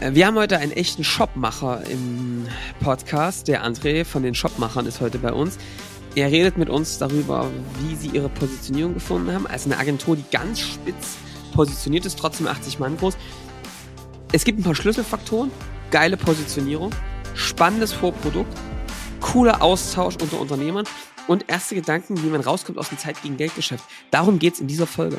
Äh, wir haben heute einen echten Shopmacher im Podcast. Der André von den Shopmachern ist heute bei uns. Er redet mit uns darüber, wie sie ihre Positionierung gefunden haben. Also eine Agentur, die ganz spitz positioniert ist, trotzdem 80 Mann groß. Es gibt ein paar Schlüsselfaktoren. Geile Positionierung, spannendes Vorprodukt, cooler Austausch unter Unternehmern und erste Gedanken, wie man rauskommt aus dem Zeit gegen Geldgeschäft. Darum geht es in dieser Folge.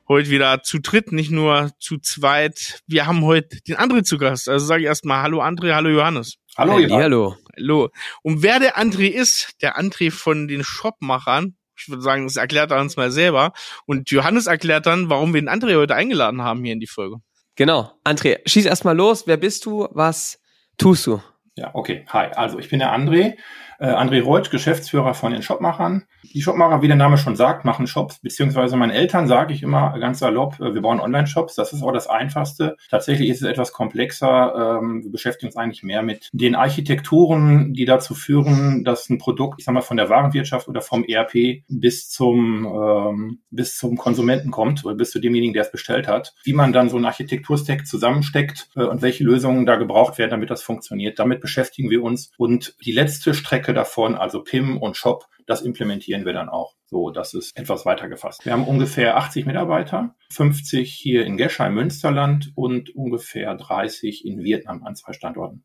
heute wieder zu dritt, nicht nur zu zweit. Wir haben heute den André zu Gast. Also sage ich erstmal Hallo André, hallo Johannes. Hallo, hey, hallo. Hallo. Und wer der André ist, der André von den Shopmachern, ich würde sagen, das erklärt er uns mal selber. Und Johannes erklärt dann, warum wir den André heute eingeladen haben hier in die Folge. Genau. André, schieß erstmal los. Wer bist du? Was tust du? Ja, okay. Hi. Also ich bin der André. Äh, André Reutsch, Geschäftsführer von den Shopmachern. Die Shopmacher, wie der Name schon sagt, machen Shops, beziehungsweise meinen Eltern sage ich immer ganz salopp, äh, wir bauen Online-Shops, das ist auch das Einfachste. Tatsächlich ist es etwas komplexer, ähm, wir beschäftigen uns eigentlich mehr mit den Architekturen, die dazu führen, dass ein Produkt, ich sag mal, von der Warenwirtschaft oder vom ERP bis zum, ähm, bis zum Konsumenten kommt oder bis zu demjenigen, der es bestellt hat, wie man dann so einen Architekturstack zusammensteckt äh, und welche Lösungen da gebraucht werden, damit das funktioniert. Damit beschäftigen wir uns. Und die letzte Strecke davon, also PIM und Shop, das implementieren wir dann auch. So, das ist etwas weiter gefasst. Wir haben ungefähr 80 Mitarbeiter, 50 hier in Geschheim, Münsterland und ungefähr 30 in Vietnam an zwei Standorten.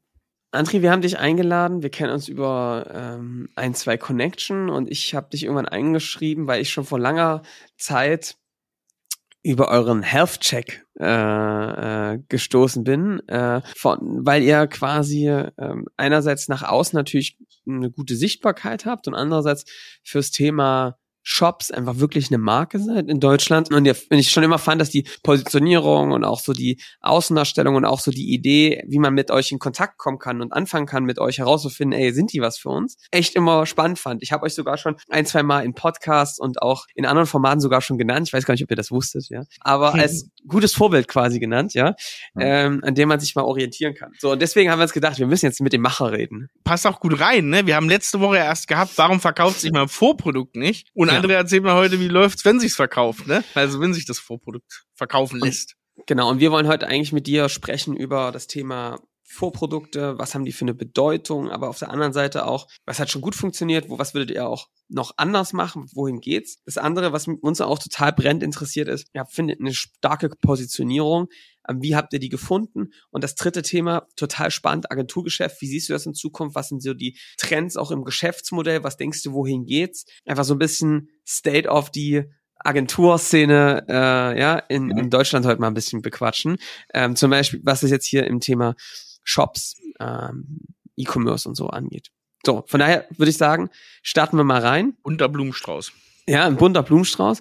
Andri, wir haben dich eingeladen. Wir kennen uns über ähm, ein, zwei Connection und ich habe dich irgendwann eingeschrieben, weil ich schon vor langer Zeit über euren Health Check äh, äh, gestoßen bin, äh, von, weil ihr quasi äh, einerseits nach außen natürlich eine gute Sichtbarkeit habt und andererseits fürs Thema Shops einfach wirklich eine Marke seid in Deutschland. Und ich schon immer fand, dass die Positionierung und auch so die Außendarstellung und auch so die Idee, wie man mit euch in Kontakt kommen kann und anfangen kann, mit euch herauszufinden, ey, sind die was für uns? Echt immer spannend fand. Ich habe euch sogar schon ein, zwei Mal in Podcasts und auch in anderen Formaten sogar schon genannt. Ich weiß gar nicht, ob ihr das wusstet, ja. Aber hm. als gutes Vorbild quasi genannt, ja, ähm, an dem man sich mal orientieren kann. So, und deswegen haben wir uns gedacht, wir müssen jetzt mit dem Macher reden. Passt auch gut rein, ne? Wir haben letzte Woche erst gehabt, warum verkauft sich mein Vorprodukt nicht? Und André erzählt mir heute, wie läuft's, wenn sich's verkauft, ne? Also wenn sich das Vorprodukt verkaufen lässt. Und, genau, und wir wollen heute eigentlich mit dir sprechen über das Thema Vorprodukte, was haben die für eine Bedeutung, aber auf der anderen Seite auch, was hat schon gut funktioniert, wo was würdet ihr auch noch anders machen, wohin geht's? Das andere, was uns auch total brennt interessiert ist, ihr findet eine starke Positionierung, wie habt ihr die gefunden? Und das dritte Thema, total spannend, Agenturgeschäft. Wie siehst du das in Zukunft? Was sind so die Trends auch im Geschäftsmodell? Was denkst du, wohin geht's? Einfach so ein bisschen State of die Agenturszene äh, ja, in, in Deutschland heute mal ein bisschen bequatschen. Ähm, zum Beispiel, was ist jetzt hier im Thema Shops, ähm, E-Commerce und so angeht. So, von daher würde ich sagen, starten wir mal rein. Bunter Blumenstrauß. Ja, ein bunter Blumenstrauß.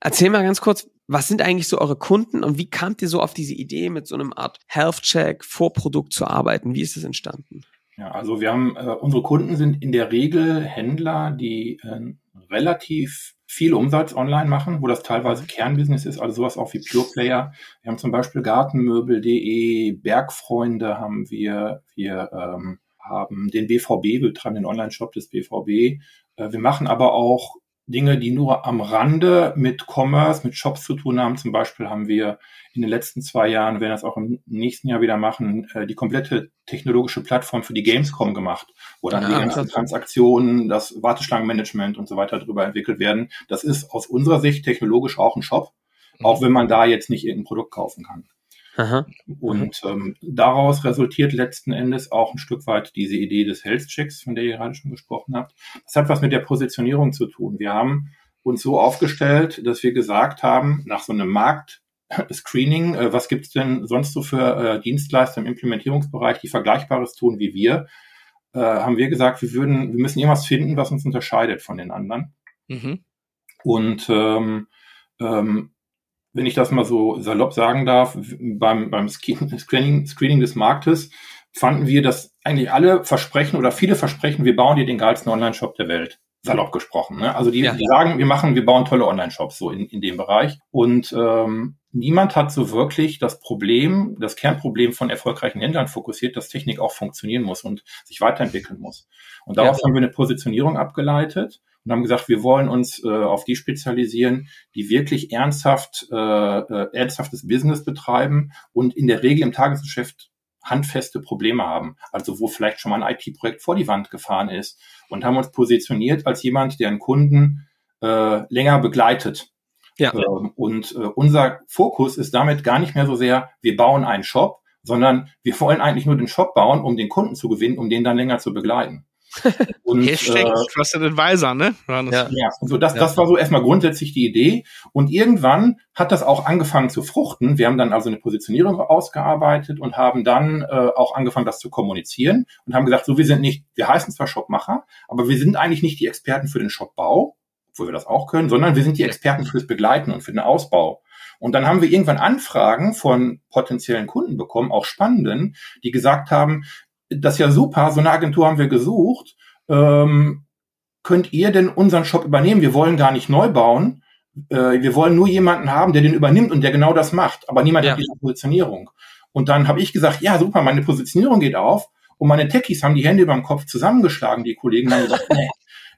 Erzähl mal ganz kurz, was sind eigentlich so eure Kunden und wie kamt ihr so auf diese Idee, mit so einem Art Health Check, Vorprodukt zu arbeiten? Wie ist das entstanden? Ja, also wir haben, äh, unsere Kunden sind in der Regel Händler, die äh, relativ viel Umsatz online machen, wo das teilweise Kernbusiness ist, also sowas auch wie Pure Player. Wir haben zum Beispiel Gartenmöbel.de, Bergfreunde haben wir, wir ähm, haben den BVB, wir betreiben den Online-Shop des BVB. Äh, wir machen aber auch Dinge, die nur am Rande mit Commerce, mit Shops zu tun haben. Zum Beispiel haben wir in den letzten zwei Jahren, werden das auch im nächsten Jahr wieder machen, äh, die komplette technologische Plattform für die Gamescom gemacht, wo dann ja, die ganzen Transaktionen, das Warteschlangenmanagement und so weiter drüber entwickelt werden. Das ist aus unserer Sicht technologisch auch ein Shop, mhm. auch wenn man da jetzt nicht irgendein Produkt kaufen kann. Aha. Und ähm, daraus resultiert letzten Endes auch ein Stück weit diese Idee des Health Checks, von der ihr gerade schon gesprochen habt. Das hat was mit der Positionierung zu tun. Wir haben uns so aufgestellt, dass wir gesagt haben, nach so einem Markt-Screening, äh, was gibt's denn sonst so für äh, Dienstleister im Implementierungsbereich, die Vergleichbares tun wie wir, äh, haben wir gesagt, wir würden, wir müssen irgendwas finden, was uns unterscheidet von den anderen. Mhm. Und ähm, ähm, wenn ich das mal so salopp sagen darf, beim, beim Screening, Screening des Marktes fanden wir, dass eigentlich alle versprechen oder viele versprechen, wir bauen dir den geilsten Online-Shop der Welt. Salopp gesprochen. Ne? Also die, ja. die sagen, wir machen, wir bauen tolle Online-Shops so in, in dem Bereich. Und ähm, niemand hat so wirklich das Problem, das Kernproblem von erfolgreichen Händlern fokussiert, dass Technik auch funktionieren muss und sich weiterentwickeln muss. Und daraus ja. haben wir eine Positionierung abgeleitet und haben gesagt, wir wollen uns äh, auf die spezialisieren, die wirklich ernsthaft äh, äh, ernsthaftes Business betreiben und in der Regel im Tagesgeschäft handfeste Probleme haben. Also wo vielleicht schon mal ein IT-Projekt vor die Wand gefahren ist und haben uns positioniert als jemand, der einen Kunden äh, länger begleitet. Ja. Ähm, und äh, unser Fokus ist damit gar nicht mehr so sehr, wir bauen einen Shop, sondern wir wollen eigentlich nur den Shop bauen, um den Kunden zu gewinnen, um den dann länger zu begleiten. Und, Hashtag äh, Trusted Advisor, ne? Ja, ja so das, ja. das war so erstmal grundsätzlich die Idee. Und irgendwann hat das auch angefangen zu fruchten. Wir haben dann also eine Positionierung ausgearbeitet und haben dann äh, auch angefangen, das zu kommunizieren und haben gesagt, so wir sind nicht, wir heißen zwar Shopmacher, aber wir sind eigentlich nicht die Experten für den Shopbau, obwohl wir das auch können, sondern wir sind die Experten fürs Begleiten und für den Ausbau. Und dann haben wir irgendwann Anfragen von potenziellen Kunden bekommen, auch spannenden, die gesagt haben, das ist ja super, so eine Agentur haben wir gesucht. Ähm, könnt ihr denn unseren Shop übernehmen? Wir wollen gar nicht neu bauen. Äh, wir wollen nur jemanden haben, der den übernimmt und der genau das macht. Aber niemand ja. hat diese Positionierung. Und dann habe ich gesagt, ja, super, meine Positionierung geht auf. Und meine Techies haben die Hände über dem Kopf zusammengeschlagen, die Kollegen haben gesagt, nee,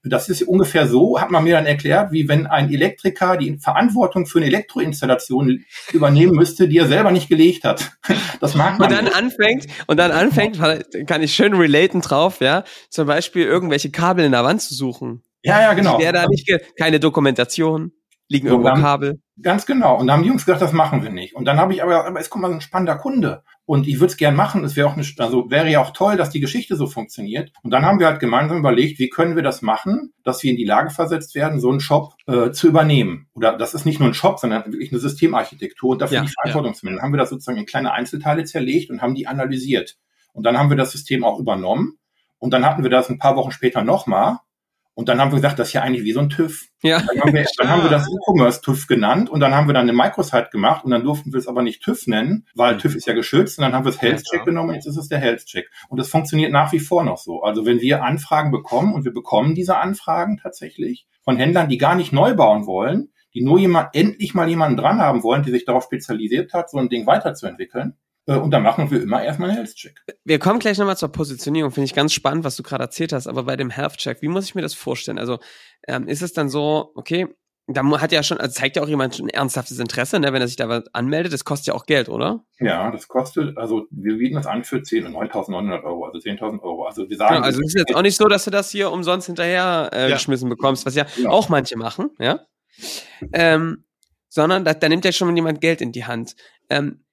das ist ungefähr so, hat man mir dann erklärt, wie wenn ein Elektriker die Verantwortung für eine Elektroinstallation übernehmen müsste, die er selber nicht gelegt hat. Das mag man. Und dann nicht. anfängt, und dann anfängt, kann ich schön relaten drauf, ja, zum Beispiel irgendwelche Kabel in der Wand zu suchen. Ja, ja, genau. Wäre da nicht, keine Dokumentation liegen irgendwo dann, Kabel. Ganz genau. Und da haben die Jungs gesagt, das machen wir nicht. Und dann habe ich aber, aber es kommt mal so ein spannender Kunde. Und ich würde es gern machen. Es wäre auch eine, also wäre ja auch toll, dass die Geschichte so funktioniert. Und dann haben wir halt gemeinsam überlegt, wie können wir das machen, dass wir in die Lage versetzt werden, so einen Shop äh, zu übernehmen. Oder das ist nicht nur ein Shop, sondern wirklich eine Systemarchitektur und dafür ja, die Verantwortung ja. haben wir das sozusagen in kleine Einzelteile zerlegt und haben die analysiert. Und dann haben wir das System auch übernommen. Und dann hatten wir das ein paar Wochen später nochmal und dann haben wir gesagt, das ist ja eigentlich wie so ein TÜV. Ja. Dann haben wir, dann haben wir das E-Commerce TÜV genannt und dann haben wir dann eine Microsite gemacht und dann durften wir es aber nicht TÜV nennen, weil TÜV ist ja geschützt und dann haben wir es Health Check ja, genommen und jetzt ist es der Health Check. Und das funktioniert nach wie vor noch so. Also wenn wir Anfragen bekommen und wir bekommen diese Anfragen tatsächlich von Händlern, die gar nicht neu bauen wollen, die nur jemand, endlich mal jemanden dran haben wollen, die sich darauf spezialisiert hat, so ein Ding weiterzuentwickeln, und da machen wir immer erstmal einen Health-Check. Wir kommen gleich nochmal zur Positionierung. Finde ich ganz spannend, was du gerade erzählt hast. Aber bei dem Health-Check, wie muss ich mir das vorstellen? Also ähm, ist es dann so, okay, da hat ja schon, also zeigt ja auch jemand schon ein ernsthaftes Interesse, ne, wenn er sich da was anmeldet. Das kostet ja auch Geld, oder? Ja, das kostet, also wir bieten das an für 10 und 9.900 Euro, also 10.000 Euro. Also wir sagen. Ja, also es ist jetzt auch nicht so, dass du das hier umsonst hinterher äh, ja. geschmissen bekommst, was ja, ja, auch manche machen, ja. Ähm, sondern da, da nimmt ja schon jemand Geld in die Hand. Ähm,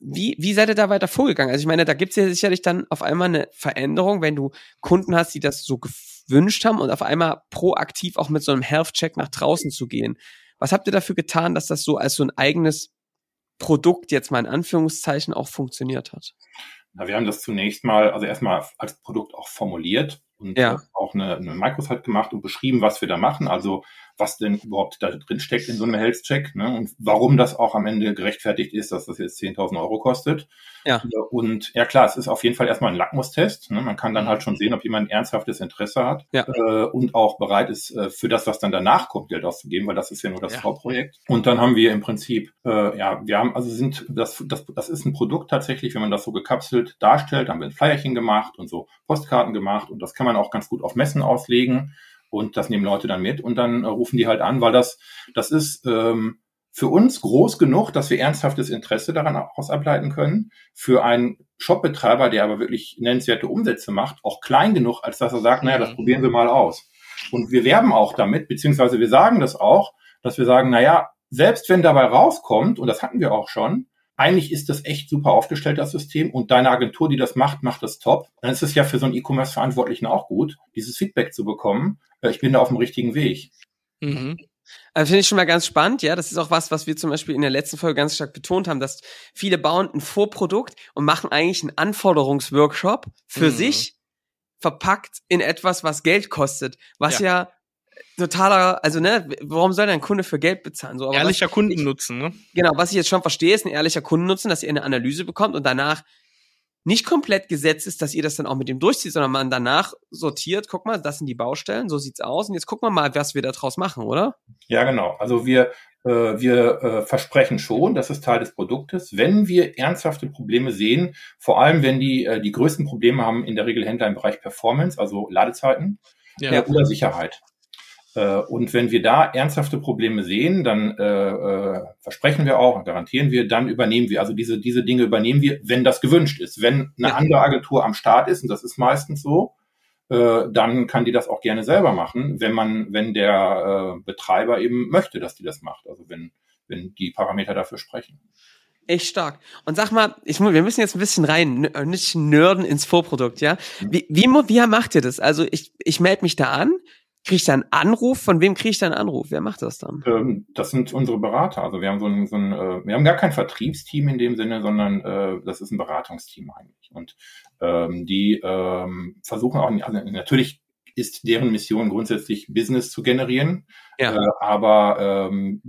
wie, wie seid ihr da weiter vorgegangen? Also ich meine, da gibt's ja sicherlich dann auf einmal eine Veränderung, wenn du Kunden hast, die das so gewünscht haben und auf einmal proaktiv auch mit so einem Health-Check nach draußen zu gehen. Was habt ihr dafür getan, dass das so als so ein eigenes Produkt jetzt mal in Anführungszeichen auch funktioniert hat? Na, wir haben das zunächst mal, also erstmal als Produkt auch formuliert und ja. auch eine, eine Microsite gemacht und beschrieben, was wir da machen. Also was denn überhaupt da drin steckt in so einem Health-Check ne? und warum das auch am Ende gerechtfertigt ist, dass das jetzt 10.000 Euro kostet. Ja. Und ja klar, es ist auf jeden Fall erstmal ein Lackmustest. Ne? Man kann dann halt schon sehen, ob jemand ein ernsthaftes Interesse hat ja. äh, und auch bereit ist, äh, für das, was dann danach kommt, Geld auszugeben, weil das ist ja nur das ja. Vorprojekt. Und dann haben wir im Prinzip, äh, ja, wir haben, also sind, das, das, das ist ein Produkt tatsächlich, wenn man das so gekapselt darstellt, haben wir ein Flyerchen gemacht und so Postkarten gemacht und das kann man auch ganz gut auf Messen auslegen. Und das nehmen Leute dann mit und dann äh, rufen die halt an, weil das, das ist ähm, für uns groß genug, dass wir ernsthaftes Interesse daran ausableiten können. Für einen Shopbetreiber, der aber wirklich nennenswerte Umsätze macht, auch klein genug, als dass er sagt, naja, das mhm. probieren wir mal aus. Und wir werben auch damit, beziehungsweise wir sagen das auch, dass wir sagen, naja, selbst wenn dabei rauskommt, und das hatten wir auch schon, eigentlich ist das echt super aufgestellt, das System, und deine Agentur, die das macht, macht das top, dann ist es ja für so einen E-Commerce-Verantwortlichen auch gut, dieses Feedback zu bekommen, äh, ich bin da auf dem richtigen Weg. Mhm. Also finde ich schon mal ganz spannend, ja. Das ist auch was, was wir zum Beispiel in der letzten Folge ganz stark betont haben, dass viele bauen ein Vorprodukt und machen eigentlich einen Anforderungsworkshop für mhm. sich verpackt in etwas, was Geld kostet, was ja, ja totaler, also ne, warum soll ein Kunde für Geld bezahlen? So, aber ehrlicher Kundennutzen, ne? Genau, was ich jetzt schon verstehe, ist ein ehrlicher Kundennutzen, dass ihr eine Analyse bekommt und danach nicht komplett gesetzt ist, dass ihr das dann auch mit dem durchzieht, sondern man danach sortiert, guck mal, das sind die Baustellen, so sieht's aus und jetzt gucken wir mal, was wir da draus machen, oder? Ja, genau. Also wir, äh, wir äh, versprechen schon, das ist Teil des Produktes, wenn wir ernsthafte Probleme sehen, vor allem wenn die äh, die größten Probleme haben in der Regel Händler im Bereich Performance, also Ladezeiten ja. äh, oder Sicherheit. Äh, und wenn wir da ernsthafte Probleme sehen, dann äh, äh, versprechen wir auch, garantieren wir, dann übernehmen wir. Also diese, diese Dinge übernehmen wir, wenn das gewünscht ist. Wenn eine ja. andere Agentur am Start ist, und das ist meistens so, äh, dann kann die das auch gerne selber machen, wenn man, wenn der äh, Betreiber eben möchte, dass die das macht. Also wenn, wenn die Parameter dafür sprechen. Echt stark. Und sag mal, ich, wir müssen jetzt ein bisschen rein, nicht nörden ins Vorprodukt, ja? Mhm. Wie, wie, wie macht ihr das? Also ich, ich melde mich da an, Kriege ich da einen Anruf? Von wem kriege ich da einen Anruf? Wer macht das dann? Ähm, das sind unsere Berater. Also wir haben so ein, so ein äh, wir haben gar kein Vertriebsteam in dem Sinne, sondern äh, das ist ein Beratungsteam eigentlich. Und ähm, die ähm, versuchen auch, also natürlich ist deren Mission grundsätzlich Business zu generieren, ja. äh, aber ähm,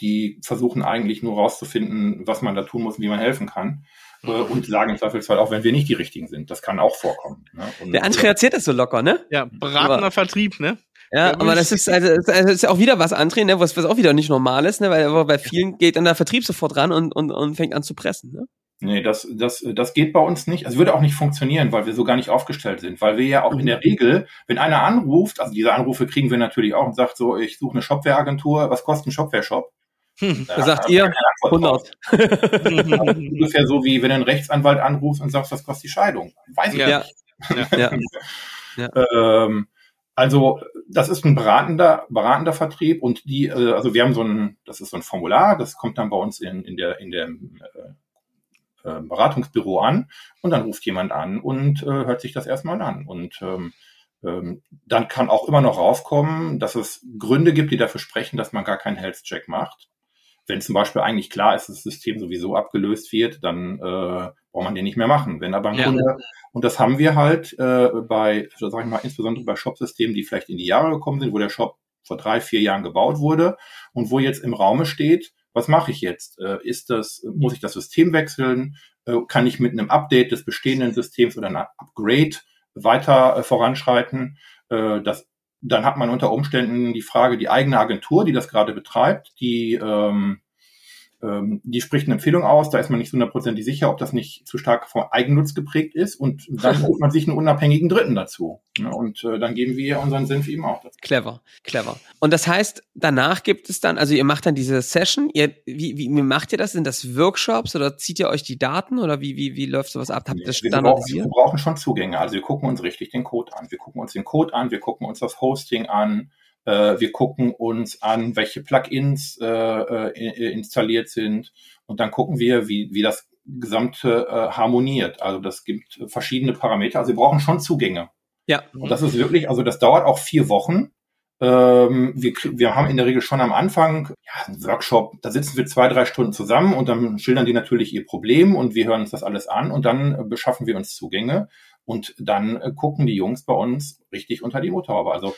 die versuchen eigentlich nur rauszufinden, was man da tun muss und wie man helfen kann. Äh, und sagen im Zweifelsfall auch, wenn wir nicht die richtigen sind. Das kann auch vorkommen. Ne? Und, der André erzählt das so locker, ne? Ja, beratender aber, Vertrieb, ne? Ja, aber das ist also, das ist auch wieder was, André, ne, was, was auch wieder nicht normal ist, ne, weil bei vielen geht dann der Vertrieb sofort ran und, und, und fängt an zu pressen, ne? Nee, das, das, das geht bei uns nicht. Also würde auch nicht funktionieren, weil wir so gar nicht aufgestellt sind. Weil wir ja auch in der Regel, wenn einer anruft, also diese Anrufe kriegen wir natürlich auch und sagt so, ich suche eine Shopware-Agentur, was kostet ein Shopware-Shop? Hm, da sagt ihr 100. Ungefähr so wie wenn ein Rechtsanwalt anruft und sagt, was kostet die Scheidung? Weiß ich ja. nicht. Ja. ja. ähm, also das ist ein beratender, beratender Vertrieb und die, äh, also wir haben so ein, das ist so ein Formular, das kommt dann bei uns in, in der in der äh, äh, Beratungsbüro an und dann ruft jemand an und äh, hört sich das erstmal an und ähm, ähm, dann kann auch immer noch rauskommen, dass es Gründe gibt, die dafür sprechen, dass man gar keinen Health Check macht. Wenn zum Beispiel eigentlich klar ist, dass das System sowieso abgelöst wird, dann äh, braucht man den nicht mehr machen. Wenn aber ein ja. Kunde, und das haben wir halt äh, bei, sag ich mal, insbesondere bei Shop-Systemen, die vielleicht in die Jahre gekommen sind, wo der Shop vor drei, vier Jahren gebaut wurde und wo jetzt im Raume steht, was mache ich jetzt? Äh, ist das, muss ich das System wechseln? Äh, kann ich mit einem Update des bestehenden Systems oder einem Upgrade weiter äh, voranschreiten? Das dann hat man unter Umständen die Frage, die eigene Agentur, die das gerade betreibt, die ähm, ähm, die spricht eine Empfehlung aus, da ist man nicht hundertprozentig sicher, ob das nicht zu stark vom Eigennutz geprägt ist und dann holt man sich einen unabhängigen Dritten dazu. Ja, und äh, dann geben wir unseren Senf eben auch dazu. Clever, clever. Und das heißt, danach gibt es dann, also ihr macht dann diese Session, ihr, wie, wie, wie macht ihr das? Sind das Workshops oder zieht ihr euch die Daten oder wie, wie, wie läuft sowas ab? Habt ihr das standardisiert? Wir brauchen schon Zugänge, also wir gucken uns richtig den Code an. Wir gucken uns den Code an, wir gucken uns das Hosting an, wir gucken uns an, welche Plugins äh, äh, installiert sind und dann gucken wir, wie, wie das Gesamte äh, harmoniert. Also das gibt verschiedene Parameter. Also wir brauchen schon Zugänge. Ja. Und das ist wirklich, also das dauert auch vier Wochen. Ähm, wir, wir haben in der Regel schon am Anfang ja, einen Workshop, da sitzen wir zwei, drei Stunden zusammen und dann schildern die natürlich ihr Problem und wir hören uns das alles an und dann beschaffen wir uns Zugänge und dann gucken die Jungs bei uns richtig unter die Motorhaube. Also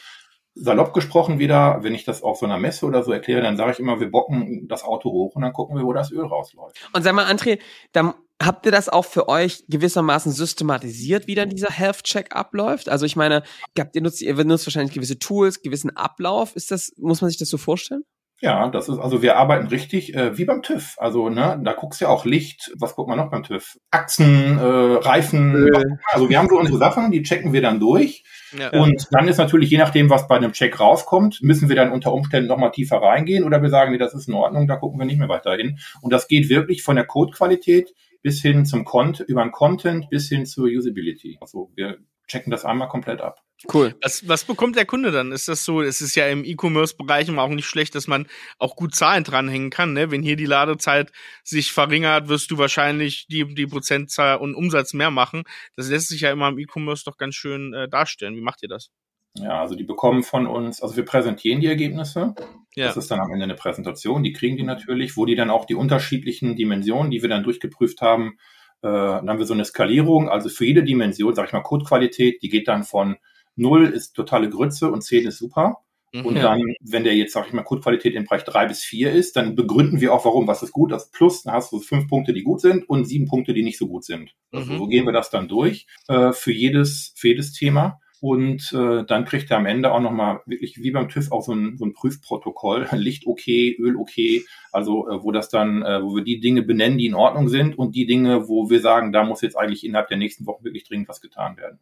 salopp gesprochen wieder, wenn ich das auf so einer Messe oder so erkläre, dann sage ich immer, wir bocken das Auto hoch und dann gucken wir, wo das Öl rausläuft. Und sag mal, André, dann habt ihr das auch für euch gewissermaßen systematisiert, wie dann dieser Health Check abläuft? Also ich meine, habt ihr nutzt, ihr nutzt wahrscheinlich gewisse Tools, gewissen Ablauf. Ist das, muss man sich das so vorstellen? Ja, das ist, also wir arbeiten richtig äh, wie beim TÜV. Also, ne, da guckst du ja auch Licht, was guckt man noch beim TÜV? Achsen, äh, Reifen, äh. also wir haben so unsere Sachen, die checken wir dann durch. Ja. Und dann ist natürlich, je nachdem, was bei einem Check rauskommt, müssen wir dann unter Umständen nochmal tiefer reingehen oder wir sagen, nee, das ist in Ordnung, da gucken wir nicht mehr weiter hin. Und das geht wirklich von der Codequalität bis hin zum Content, über den Content bis hin zur Usability. Also wir checken das einmal komplett ab. Cool. Was, was bekommt der Kunde dann? Ist das so, es ist ja im E-Commerce-Bereich immer auch nicht schlecht, dass man auch gut Zahlen dranhängen kann. Ne? Wenn hier die Ladezeit sich verringert, wirst du wahrscheinlich die, die Prozentzahl und Umsatz mehr machen. Das lässt sich ja immer im E-Commerce doch ganz schön äh, darstellen. Wie macht ihr das? Ja, also die bekommen von uns, also wir präsentieren die Ergebnisse. Ja. Das ist dann am Ende eine Präsentation, die kriegen die natürlich, wo die dann auch die unterschiedlichen Dimensionen, die wir dann durchgeprüft haben, äh, dann haben wir so eine Skalierung, also für jede Dimension, sag ich mal, Codequalität, die geht dann von 0 ist totale Grütze und 10 ist super. Mhm. Und dann, wenn der jetzt, sag ich mal, Codequalität im Bereich drei bis vier ist, dann begründen wir auch, warum, was ist gut, das Plus, dann hast du fünf Punkte, die gut sind und sieben Punkte, die nicht so gut sind. Also mhm. so gehen wir das dann durch äh, für jedes, für jedes Thema. Und äh, dann kriegt er am Ende auch nochmal wirklich wie beim TÜV auch so ein, so ein Prüfprotokoll, Licht okay, Öl okay, also äh, wo das dann, äh, wo wir die Dinge benennen, die in Ordnung sind und die Dinge, wo wir sagen, da muss jetzt eigentlich innerhalb der nächsten Wochen wirklich dringend was getan werden.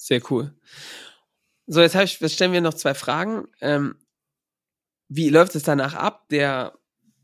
Sehr cool. So, jetzt, ich, jetzt stellen wir noch zwei Fragen. Ähm, wie läuft es danach ab? Der,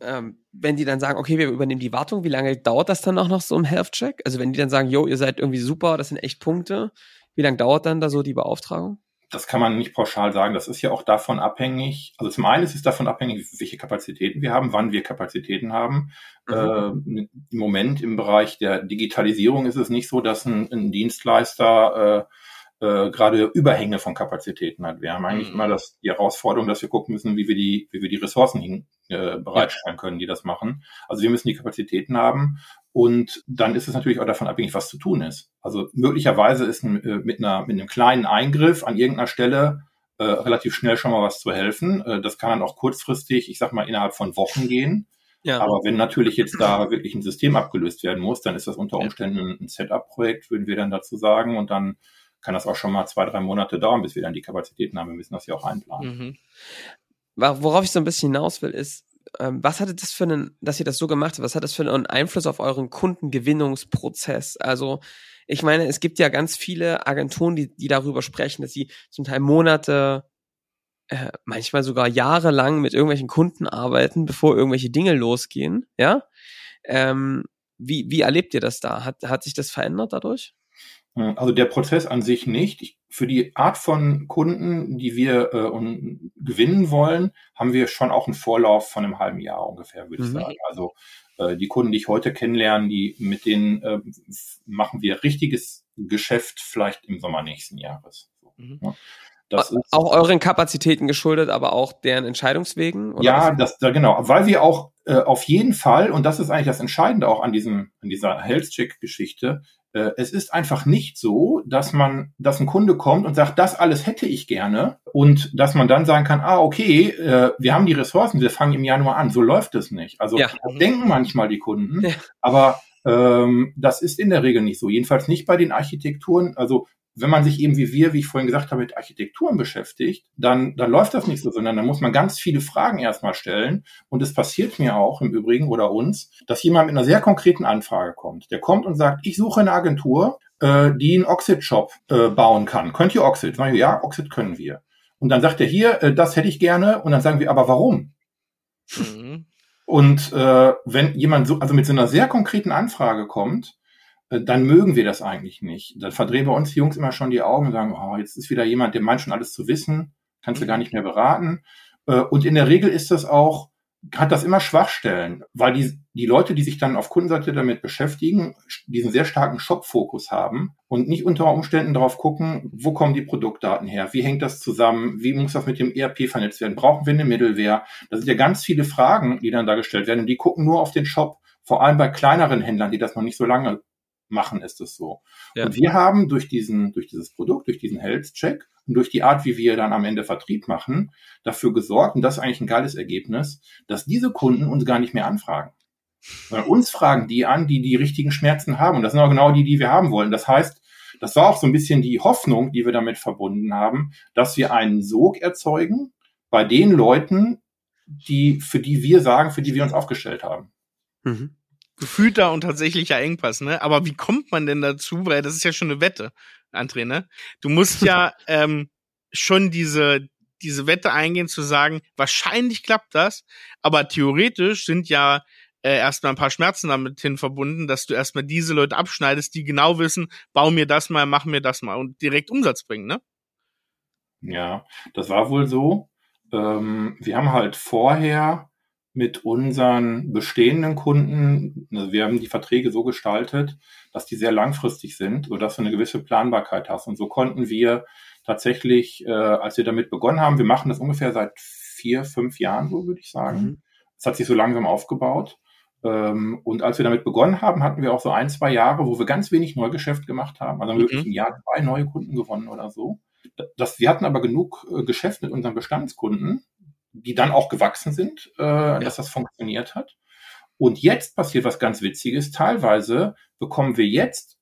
ähm, wenn die dann sagen, okay, wir übernehmen die Wartung, wie lange dauert das dann auch noch so im Health-Check? Also wenn die dann sagen, yo, ihr seid irgendwie super, das sind echt Punkte, wie lange dauert dann da so die Beauftragung? Das kann man nicht pauschal sagen. Das ist ja auch davon abhängig. Also zum einen ist es davon abhängig, welche Kapazitäten wir haben, wann wir Kapazitäten haben. Mhm. Äh, Im Moment im Bereich der Digitalisierung ist es nicht so, dass ein, ein Dienstleister äh, äh, gerade Überhänge von Kapazitäten hat. Wir haben eigentlich mhm. immer das, die Herausforderung, dass wir gucken müssen, wie wir die, wie wir die Ressourcen hin, äh, bereitstellen können, die das machen. Also wir müssen die Kapazitäten haben und dann ist es natürlich auch davon abhängig, was zu tun ist. Also möglicherweise ist ein, äh, mit, einer, mit einem kleinen Eingriff an irgendeiner Stelle äh, relativ schnell schon mal was zu helfen. Äh, das kann dann auch kurzfristig, ich sag mal, innerhalb von Wochen gehen. Ja. Aber wenn natürlich jetzt da wirklich ein System abgelöst werden muss, dann ist das unter Umständen ein Setup-Projekt, würden wir dann dazu sagen. Und dann kann das auch schon mal zwei, drei Monate dauern, bis wir dann die Kapazitäten haben. Wir müssen das ja auch einplanen. Mhm. Worauf ich so ein bisschen hinaus will, ist, ähm, was hatte das für einen, dass ihr das so gemacht habt, was hat das für einen Einfluss auf euren Kundengewinnungsprozess? Also, ich meine, es gibt ja ganz viele Agenturen, die, die darüber sprechen, dass sie zum Teil Monate, äh, manchmal sogar jahrelang mit irgendwelchen Kunden arbeiten, bevor irgendwelche Dinge losgehen, ja? Ähm, wie, wie erlebt ihr das da? Hat, hat sich das verändert dadurch? Also der Prozess an sich nicht. Ich, für die Art von Kunden, die wir äh, un, gewinnen wollen, haben wir schon auch einen Vorlauf von einem halben Jahr ungefähr, würde mhm. ich sagen. Also äh, die Kunden, die ich heute kennenlerne, die mit denen äh, machen wir richtiges Geschäft vielleicht im Sommer nächsten Jahres. Mhm. Ja. Das ist, auch euren Kapazitäten geschuldet, aber auch deren Entscheidungswegen? Oder ja, das, da, genau, weil wir auch äh, auf jeden Fall, und das ist eigentlich das Entscheidende auch an diesem, an dieser Health-Check-Geschichte, äh, es ist einfach nicht so, dass man, dass ein Kunde kommt und sagt, das alles hätte ich gerne und dass man dann sagen kann, ah, okay, äh, wir haben die Ressourcen, wir fangen im Januar an. So läuft es nicht. Also ja. denken manchmal die Kunden, ja. aber ähm, das ist in der Regel nicht so. Jedenfalls nicht bei den Architekturen. Also wenn man sich eben wie wir, wie ich vorhin gesagt habe, mit Architekturen beschäftigt, dann, dann läuft das nicht so, sondern dann muss man ganz viele Fragen erstmal stellen. Und es passiert mir auch im Übrigen oder uns, dass jemand mit einer sehr konkreten Anfrage kommt. Der kommt und sagt, ich suche eine Agentur, äh, die einen Oxid-Shop äh, bauen kann. Könnt ihr Oxid? Sagen wir, ja, Oxid können wir. Und dann sagt er hier, äh, das hätte ich gerne. Und dann sagen wir, aber warum? Mhm. Und äh, wenn jemand so, also mit so einer sehr konkreten Anfrage kommt, dann mögen wir das eigentlich nicht. Dann verdrehen wir uns Jungs immer schon die Augen und sagen, oh, jetzt ist wieder jemand, der meint schon alles zu wissen, kannst du gar nicht mehr beraten. Äh, und in der Regel ist das auch, hat das immer Schwachstellen, weil die, die Leute, die sich dann auf Kundenseite damit beschäftigen, diesen sehr starken Shop-Fokus haben und nicht unter Umständen darauf gucken, wo kommen die Produktdaten her, wie hängt das zusammen, wie muss das mit dem ERP vernetzt werden, brauchen wir eine Middleware? Das sind ja ganz viele Fragen, die dann da gestellt werden und die gucken nur auf den Shop, vor allem bei kleineren Händlern, die das noch nicht so lange machen, ist es so. Ja. Und wir haben durch diesen, durch dieses Produkt, durch diesen Health Check und durch die Art, wie wir dann am Ende Vertrieb machen, dafür gesorgt, und das ist eigentlich ein geiles Ergebnis, dass diese Kunden uns gar nicht mehr anfragen. Sondern uns fragen die an, die die richtigen Schmerzen haben. Und das sind auch genau die, die wir haben wollen. Das heißt, das war auch so ein bisschen die Hoffnung, die wir damit verbunden haben, dass wir einen Sog erzeugen bei den Leuten, die, für die wir sagen, für die wir uns aufgestellt haben. Mhm gefühlter und tatsächlicher Engpass, ne? Aber wie kommt man denn dazu? Weil das ist ja schon eine Wette, André, ne? Du musst ja ähm, schon diese diese Wette eingehen zu sagen, wahrscheinlich klappt das, aber theoretisch sind ja äh, erstmal ein paar Schmerzen damit hin verbunden, dass du erstmal diese Leute abschneidest, die genau wissen, bau mir das mal, mach mir das mal und direkt Umsatz bringen, ne? Ja, das war wohl so. Ähm, wir haben halt vorher mit unseren bestehenden Kunden, also wir haben die Verträge so gestaltet, dass die sehr langfristig sind, sodass du eine gewisse Planbarkeit hast. Und so konnten wir tatsächlich, äh, als wir damit begonnen haben, wir machen das ungefähr seit vier, fünf Jahren, so würde ich sagen. Mhm. Es hat sich so langsam aufgebaut. Ähm, und als wir damit begonnen haben, hatten wir auch so ein, zwei Jahre, wo wir ganz wenig Neugeschäft gemacht haben. Also haben wir mhm. wirklich im Jahr zwei neue Kunden gewonnen oder so. das, wir hatten aber genug äh, Geschäft mit unseren Bestandskunden, die dann auch gewachsen sind, äh, ja. dass das funktioniert hat. Und jetzt passiert was ganz Witziges. Teilweise bekommen wir jetzt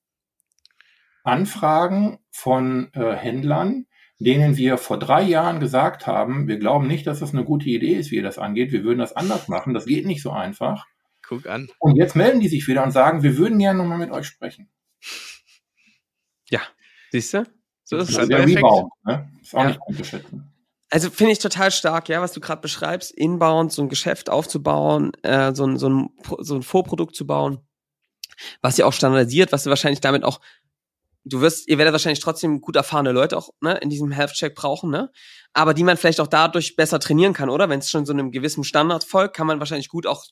Anfragen von äh, Händlern, denen wir vor drei Jahren gesagt haben, wir glauben nicht, dass das eine gute Idee ist, wie ihr das angeht. Wir würden das anders machen. Das geht nicht so einfach. Guck an. Und jetzt melden die sich wieder und sagen, wir würden gerne nochmal mit euch sprechen. Ja, siehst du? So ist es. Der Rebound, ne? Ist auch ja. nicht unterschätzen. Also finde ich total stark, ja, was du gerade beschreibst, inbound so ein Geschäft aufzubauen, äh, so, ein, so, ein, so ein Vorprodukt zu bauen, was ihr auch standardisiert, was ihr wahrscheinlich damit auch, du wirst, ihr werdet wahrscheinlich trotzdem gut erfahrene Leute auch ne, in diesem Health-Check brauchen, ne? Aber die man vielleicht auch dadurch besser trainieren kann, oder? Wenn es schon so einem gewissen Standard folgt, kann man wahrscheinlich gut auch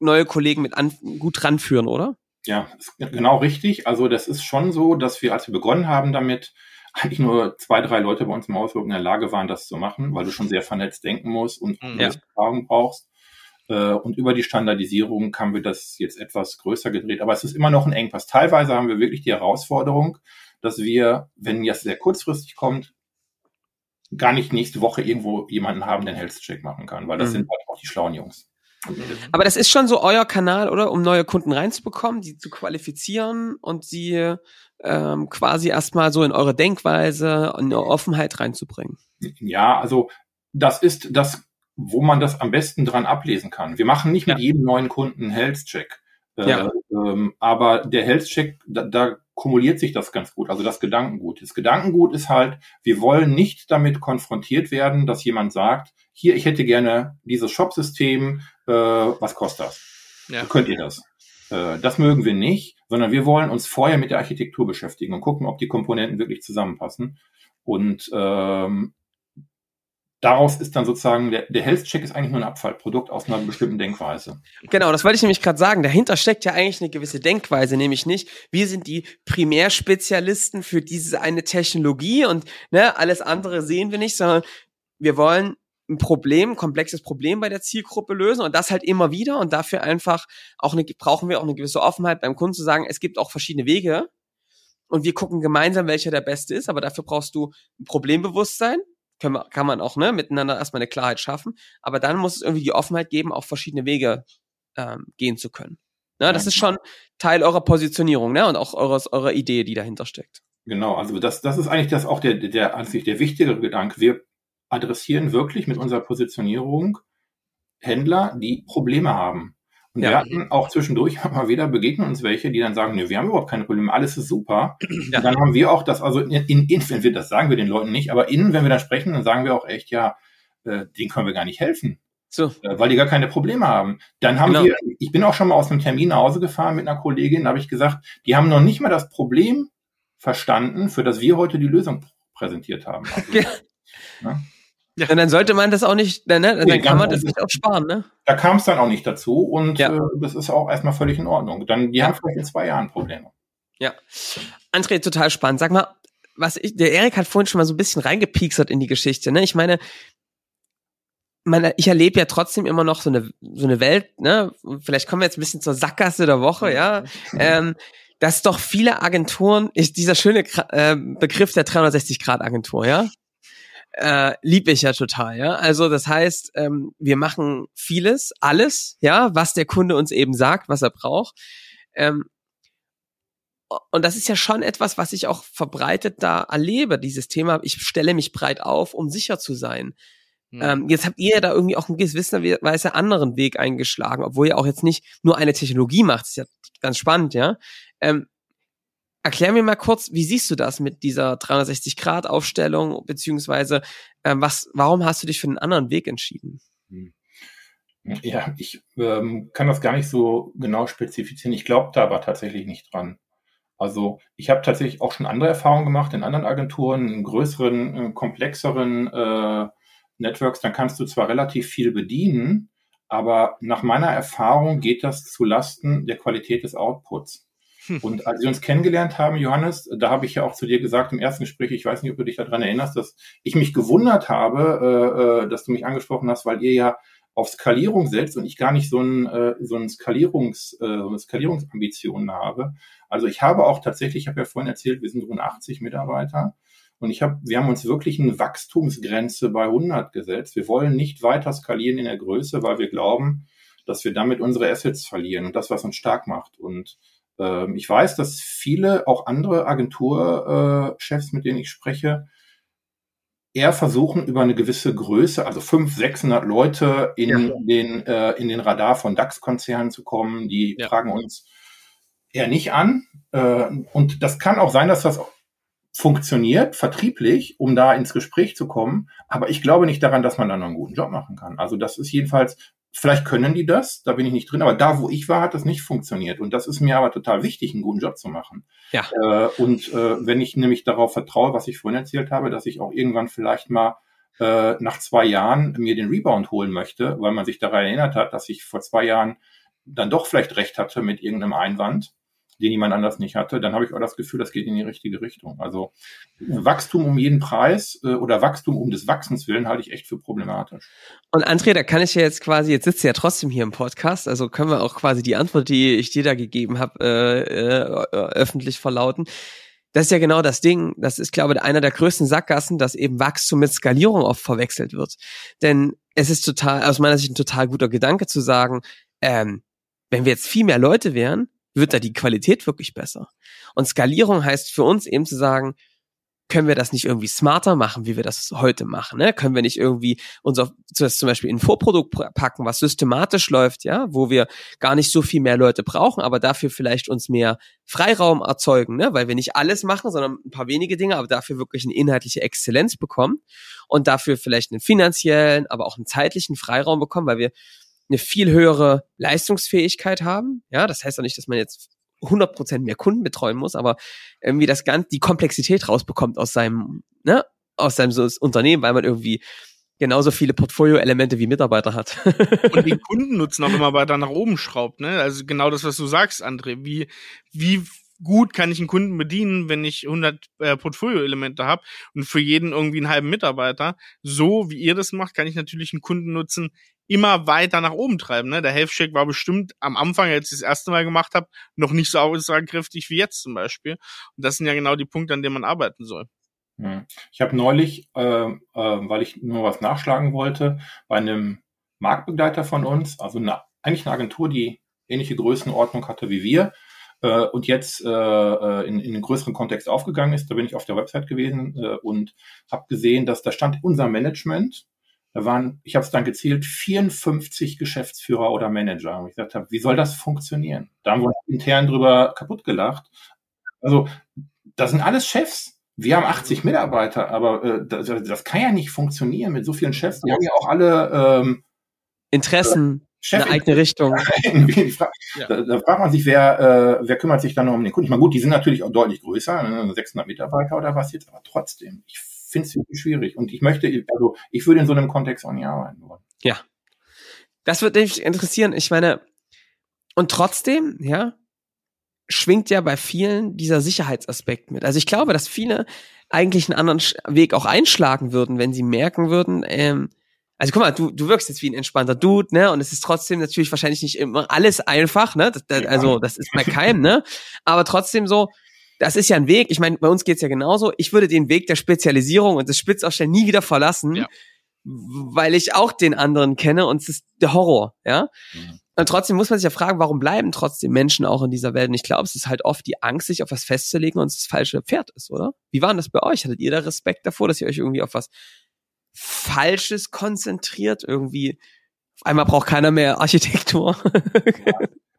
neue Kollegen mit an, gut ranführen, oder? Ja, genau richtig. Also das ist schon so, dass wir, als wir begonnen haben damit, eigentlich nur zwei, drei Leute bei uns im Haus in der Lage waren, das zu machen, weil du schon sehr vernetzt denken musst und ja. Erfahrung brauchst. Äh, und über die Standardisierung haben wir das jetzt etwas größer gedreht. Aber es ist immer noch ein Engpass. Teilweise haben wir wirklich die Herausforderung, dass wir, wenn jetzt sehr kurzfristig kommt, gar nicht nächste Woche irgendwo jemanden haben, der einen Health-Check machen kann, weil das mhm. sind halt auch die schlauen Jungs. Aber das ist schon so euer Kanal, oder? Um neue Kunden reinzubekommen, die zu qualifizieren und sie ähm, quasi erstmal so in eure Denkweise, in eure Offenheit reinzubringen. Ja, also das ist das, wo man das am besten dran ablesen kann. Wir machen nicht ja. mit jedem neuen Kunden einen Health-Check. Äh, ja. ähm, aber der Health-Check, da, da kumuliert sich das ganz gut, also das Gedankengut. Das Gedankengut ist halt, wir wollen nicht damit konfrontiert werden, dass jemand sagt, hier, ich hätte gerne dieses Shop-System, äh, was kostet das? Ja. Könnt ihr das? Äh, das mögen wir nicht, sondern wir wollen uns vorher mit der Architektur beschäftigen und gucken, ob die Komponenten wirklich zusammenpassen. Und ähm, daraus ist dann sozusagen, der, der Health-Check ist eigentlich nur ein Abfallprodukt aus einer bestimmten Denkweise. Genau, das wollte ich nämlich gerade sagen. Dahinter steckt ja eigentlich eine gewisse Denkweise, nämlich nicht, wir sind die Primärspezialisten für diese eine Technologie und ne, alles andere sehen wir nicht, sondern wir wollen ein Problem, ein komplexes Problem bei der Zielgruppe lösen und das halt immer wieder und dafür einfach auch eine, brauchen wir auch eine gewisse Offenheit beim Kunden zu sagen, es gibt auch verschiedene Wege und wir gucken gemeinsam, welcher der beste ist, aber dafür brauchst du ein Problembewusstsein, kann man, kann man auch ne, miteinander erstmal eine Klarheit schaffen, aber dann muss es irgendwie die Offenheit geben, auch verschiedene Wege ähm, gehen zu können. Ne, das ist schon Teil eurer Positionierung ne, und auch eures, eurer Idee, die dahinter steckt. Genau, also das, das ist eigentlich das auch der, der, sich der wichtigere Gedanke. Wir adressieren wirklich mit unserer Positionierung Händler, die Probleme haben. Und ja. wir hatten auch zwischendurch mal wieder begegnen uns welche, die dann sagen, nee, wir haben überhaupt keine Probleme, alles ist super. Ja. Und dann haben wir auch das, also in, in, wenn wir das sagen wir den Leuten nicht, aber innen, wenn wir dann sprechen, dann sagen wir auch echt, ja, äh, denen können wir gar nicht helfen. So. Äh, weil die gar keine Probleme haben. Dann haben genau. wir, ich bin auch schon mal aus einem Termin nach Hause gefahren mit einer Kollegin, da habe ich gesagt, die haben noch nicht mal das Problem verstanden, für das wir heute die Lösung präsentiert haben. Also, ja. Ne? Ja. Und dann sollte man das auch nicht, ne, dann nee, kann man das nicht auch sparen, ne? Da kam es dann auch nicht dazu und ja. äh, das ist auch erstmal völlig in Ordnung. Dann, die ja. haben vielleicht in zwei Jahren Probleme. Ja. André, total spannend. Sag mal, was ich, der Erik hat vorhin schon mal so ein bisschen reingepiekselt in die Geschichte, ne? Ich meine, meine, ich erlebe ja trotzdem immer noch so eine, so eine Welt, ne? Vielleicht kommen wir jetzt ein bisschen zur Sackgasse der Woche, ja? ähm, dass doch viele Agenturen, ist dieser schöne äh, Begriff der 360-Grad-Agentur, ja? Äh, lieb ich ja total, ja. Also das heißt, ähm, wir machen vieles, alles, ja, was der Kunde uns eben sagt, was er braucht. Ähm, und das ist ja schon etwas, was ich auch verbreitet da erlebe, dieses Thema, ich stelle mich breit auf, um sicher zu sein. Hm. Ähm, jetzt habt ihr ja da irgendwie auch in gewisser Weise anderen Weg eingeschlagen, obwohl ihr auch jetzt nicht nur eine Technologie macht, das ist ja ganz spannend, ja. Ähm, Erklär mir mal kurz, wie siehst du das mit dieser 360-Grad-Aufstellung, beziehungsweise äh, was, warum hast du dich für einen anderen Weg entschieden? Hm. Ja, ich ähm, kann das gar nicht so genau spezifizieren. Ich glaube da aber tatsächlich nicht dran. Also ich habe tatsächlich auch schon andere Erfahrungen gemacht in anderen Agenturen, in größeren, äh, komplexeren äh, Networks. Dann kannst du zwar relativ viel bedienen, aber nach meiner Erfahrung geht das zu Lasten der Qualität des Outputs. Und als wir uns kennengelernt haben, Johannes, da habe ich ja auch zu dir gesagt im ersten Gespräch, ich weiß nicht, ob du dich daran erinnerst, dass ich mich gewundert habe, äh, äh, dass du mich angesprochen hast, weil ihr ja auf Skalierung setzt und ich gar nicht so, ein, äh, so, ein Skalierungs, äh, so eine Skalierungsambitionen habe. Also ich habe auch tatsächlich, ich habe ja vorhin erzählt, wir sind rund 80 Mitarbeiter Und ich habe, wir haben uns wirklich eine Wachstumsgrenze bei 100 gesetzt. Wir wollen nicht weiter skalieren in der Größe, weil wir glauben, dass wir damit unsere Assets verlieren und das, was uns stark macht. Und ähm, ich weiß, dass viele, auch andere Agenturchefs, mit denen ich spreche, eher versuchen, über eine gewisse Größe, also 500, 600 Leute in ja. den, äh, in den Radar von DAX-Konzernen zu kommen. Die ja. fragen uns eher nicht an. Äh, und das kann auch sein, dass das funktioniert, vertrieblich, um da ins Gespräch zu kommen. Aber ich glaube nicht daran, dass man da noch einen guten Job machen kann. Also das ist jedenfalls Vielleicht können die das, da bin ich nicht drin, aber da, wo ich war, hat das nicht funktioniert. Und das ist mir aber total wichtig, einen guten Job zu machen. Ja. Äh, und äh, wenn ich nämlich darauf vertraue, was ich vorhin erzählt habe, dass ich auch irgendwann vielleicht mal äh, nach zwei Jahren mir den Rebound holen möchte, weil man sich daran erinnert hat, dass ich vor zwei Jahren dann doch vielleicht recht hatte mit irgendeinem Einwand, den jemand anders nicht hatte, dann habe ich auch das Gefühl, das geht in die richtige Richtung. Also Wachstum um jeden Preis äh, oder Wachstum um des Wachsens willen halte ich echt für problematisch. Und André, da kann ich ja jetzt quasi, jetzt sitzt ja trotzdem hier im Podcast, also können wir auch quasi die Antwort, die ich dir da gegeben habe, äh, äh, öffentlich verlauten. Das ist ja genau das Ding. Das ist, glaube ich, einer der größten Sackgassen, dass eben Wachstum mit Skalierung oft verwechselt wird. Denn es ist total, aus meiner Sicht ein total guter Gedanke zu sagen, ähm, wenn wir jetzt viel mehr Leute wären, wird da die Qualität wirklich besser. Und Skalierung heißt für uns eben zu sagen, können wir das nicht irgendwie smarter machen, wie wir das heute machen? Ne? Können wir nicht irgendwie unser das zum Beispiel in ein Vorprodukt packen, was systematisch läuft, ja, wo wir gar nicht so viel mehr Leute brauchen, aber dafür vielleicht uns mehr Freiraum erzeugen, ne? weil wir nicht alles machen, sondern ein paar wenige Dinge, aber dafür wirklich eine inhaltliche Exzellenz bekommen und dafür vielleicht einen finanziellen, aber auch einen zeitlichen Freiraum bekommen, weil wir eine viel höhere Leistungsfähigkeit haben. Ja, das heißt auch nicht, dass man jetzt 100% mehr Kunden betreuen muss, aber irgendwie das ganze, die Komplexität rausbekommt aus seinem, ne, aus seinem so Unternehmen, weil man irgendwie genauso viele Portfolio-Elemente wie Mitarbeiter hat. und den Kundennutzen auch immer weiter nach oben schraubt, ne? Also genau das, was du sagst, André. Wie, wie gut kann ich einen Kunden bedienen, wenn ich 100 äh, Portfolio-Elemente habe und für jeden irgendwie einen halben Mitarbeiter. So wie ihr das macht, kann ich natürlich einen Kundennutzen immer weiter nach oben treiben. Ne? Der Check war bestimmt am Anfang, als ich das erste Mal gemacht habe, noch nicht so aussagekräftig wie jetzt zum Beispiel. Und das sind ja genau die Punkte, an denen man arbeiten soll. Ich habe neulich, äh, äh, weil ich nur was nachschlagen wollte, bei einem Marktbegleiter von uns, also eine, eigentlich eine Agentur, die ähnliche Größenordnung hatte wie wir, äh, und jetzt äh, äh, in, in einen größeren Kontext aufgegangen ist. Da bin ich auf der Website gewesen äh, und habe gesehen, dass da stand unser Management. Da waren, ich habe es dann gezählt, 54 Geschäftsführer oder Manager. Und ich gesagt habe, wie soll das funktionieren? Da haben wir intern drüber kaputt gelacht. Also, das sind alles Chefs. Wir haben 80 Mitarbeiter, aber äh, das, das kann ja nicht funktionieren mit so vielen Chefs. Die haben ja auch alle ähm, Interessen. Chef eine eigene Richtung. ja. da, da, fragt man sich, wer, äh, wer kümmert sich dann um den Kunden? Ich meine, gut, die sind natürlich auch deutlich größer, ne, 600 Mitarbeiter oder was jetzt, aber trotzdem, ich finde es schwierig. Und ich möchte, also ich würde in so einem Kontext auch nicht arbeiten wollen. Ja. Das würde mich interessieren. Ich meine, und trotzdem, ja, schwingt ja bei vielen dieser Sicherheitsaspekt mit. Also ich glaube, dass viele eigentlich einen anderen Weg auch einschlagen würden, wenn sie merken würden, ähm, also guck mal, du, du wirkst jetzt wie ein entspannter Dude, ne? Und es ist trotzdem natürlich wahrscheinlich nicht immer alles einfach, ne? Das, das, also das ist bei keinem, ne? Aber trotzdem so, das ist ja ein Weg. Ich meine, bei uns geht's ja genauso. Ich würde den Weg der Spezialisierung und des Spitzausstellen nie wieder verlassen, ja. weil ich auch den anderen kenne und es ist der Horror, ja? Mhm. Und trotzdem muss man sich ja fragen, warum bleiben trotzdem Menschen auch in dieser Welt? Und ich glaube, es ist halt oft die Angst, sich auf was festzulegen und es das falsche Pferd ist, oder? Wie war denn das bei euch? Hattet ihr da Respekt davor, dass ihr euch irgendwie auf was Falsches konzentriert. Irgendwie, auf einmal braucht keiner mehr Architektur.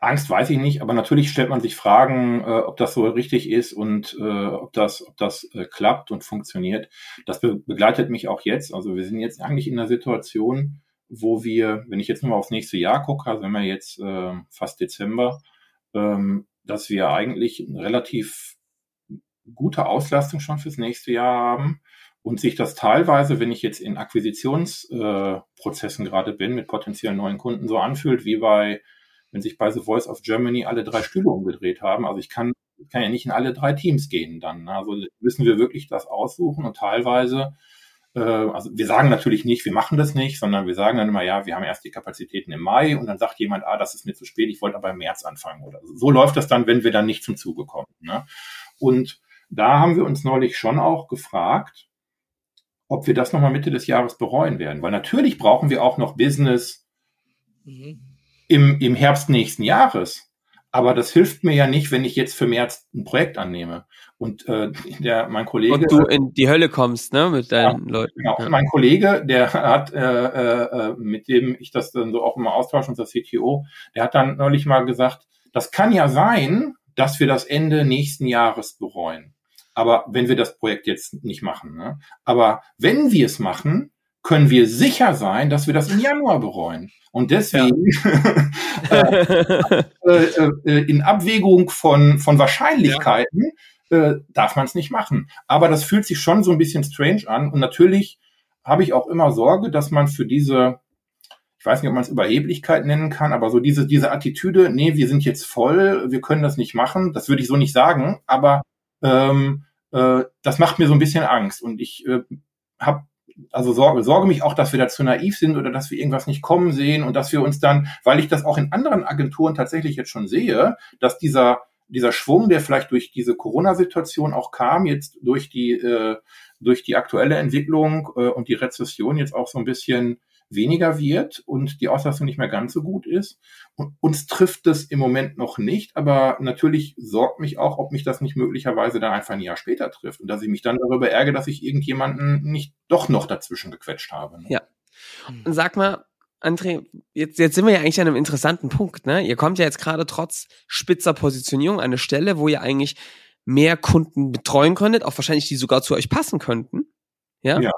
Angst weiß ich nicht, aber natürlich stellt man sich Fragen, äh, ob das so richtig ist und äh, ob das, ob das äh, klappt und funktioniert. Das be begleitet mich auch jetzt. Also wir sind jetzt eigentlich in einer Situation, wo wir, wenn ich jetzt nur aufs nächste Jahr gucke, also wenn wir jetzt äh, fast Dezember, ähm, dass wir eigentlich relativ gute Auslastung schon fürs nächste Jahr haben und sich das teilweise, wenn ich jetzt in Akquisitionsprozessen äh, gerade bin, mit potenziellen neuen Kunden so anfühlt, wie bei, wenn sich bei The Voice of Germany alle drei Stühle umgedreht haben. Also ich kann, kann ja nicht in alle drei Teams gehen dann. Ne? Also müssen wir wirklich das aussuchen und teilweise, äh, also wir sagen natürlich nicht, wir machen das nicht, sondern wir sagen dann immer, ja, wir haben erst die Kapazitäten im Mai und dann sagt jemand, ah, das ist mir zu spät, ich wollte aber im März anfangen oder so. So läuft das dann, wenn wir dann nicht zum Zuge kommen. Ne? Und da haben wir uns neulich schon auch gefragt, ob wir das nochmal Mitte des Jahres bereuen werden. Weil natürlich brauchen wir auch noch Business mhm. Im, im Herbst nächsten Jahres. Aber das hilft mir ja nicht, wenn ich jetzt für März ein Projekt annehme. Und äh, der, mein Kollege. Und du in die Hölle kommst, ne, mit deinen ja, Leuten. Genau. Ja. Mein Kollege, der hat, äh, äh, mit dem ich das dann so auch immer austausche, unser CTO, der hat dann neulich mal gesagt, das kann ja sein, dass wir das Ende nächsten Jahres bereuen. Aber wenn wir das Projekt jetzt nicht machen, ne? aber wenn wir es machen, können wir sicher sein, dass wir das im Januar bereuen. Und deswegen ja. äh, äh, äh, in Abwägung von, von Wahrscheinlichkeiten ja. äh, darf man es nicht machen. Aber das fühlt sich schon so ein bisschen strange an. Und natürlich habe ich auch immer Sorge, dass man für diese, ich weiß nicht, ob man es Überheblichkeit nennen kann, aber so diese, diese Attitüde, nee, wir sind jetzt voll, wir können das nicht machen, das würde ich so nicht sagen, aber ähm, äh, das macht mir so ein bisschen Angst. Und ich äh, habe also sorge, sorge mich auch, dass wir da zu naiv sind oder dass wir irgendwas nicht kommen sehen und dass wir uns dann, weil ich das auch in anderen Agenturen tatsächlich jetzt schon sehe, dass dieser dieser Schwung, der vielleicht durch diese Corona-Situation auch kam, jetzt durch die äh, durch die aktuelle Entwicklung äh, und die Rezession jetzt auch so ein bisschen weniger wird und die Auslastung nicht mehr ganz so gut ist. Und uns trifft es im Moment noch nicht, aber natürlich sorgt mich auch, ob mich das nicht möglicherweise dann einfach ein Jahr später trifft und dass ich mich dann darüber ärgere, dass ich irgendjemanden nicht doch noch dazwischen gequetscht habe. Ne? Ja. Und sag mal, André, jetzt, jetzt sind wir ja eigentlich an einem interessanten Punkt. Ne? Ihr kommt ja jetzt gerade trotz spitzer Positionierung an eine Stelle, wo ihr eigentlich mehr Kunden betreuen könntet, auch wahrscheinlich die sogar zu euch passen könnten. Ja. ja.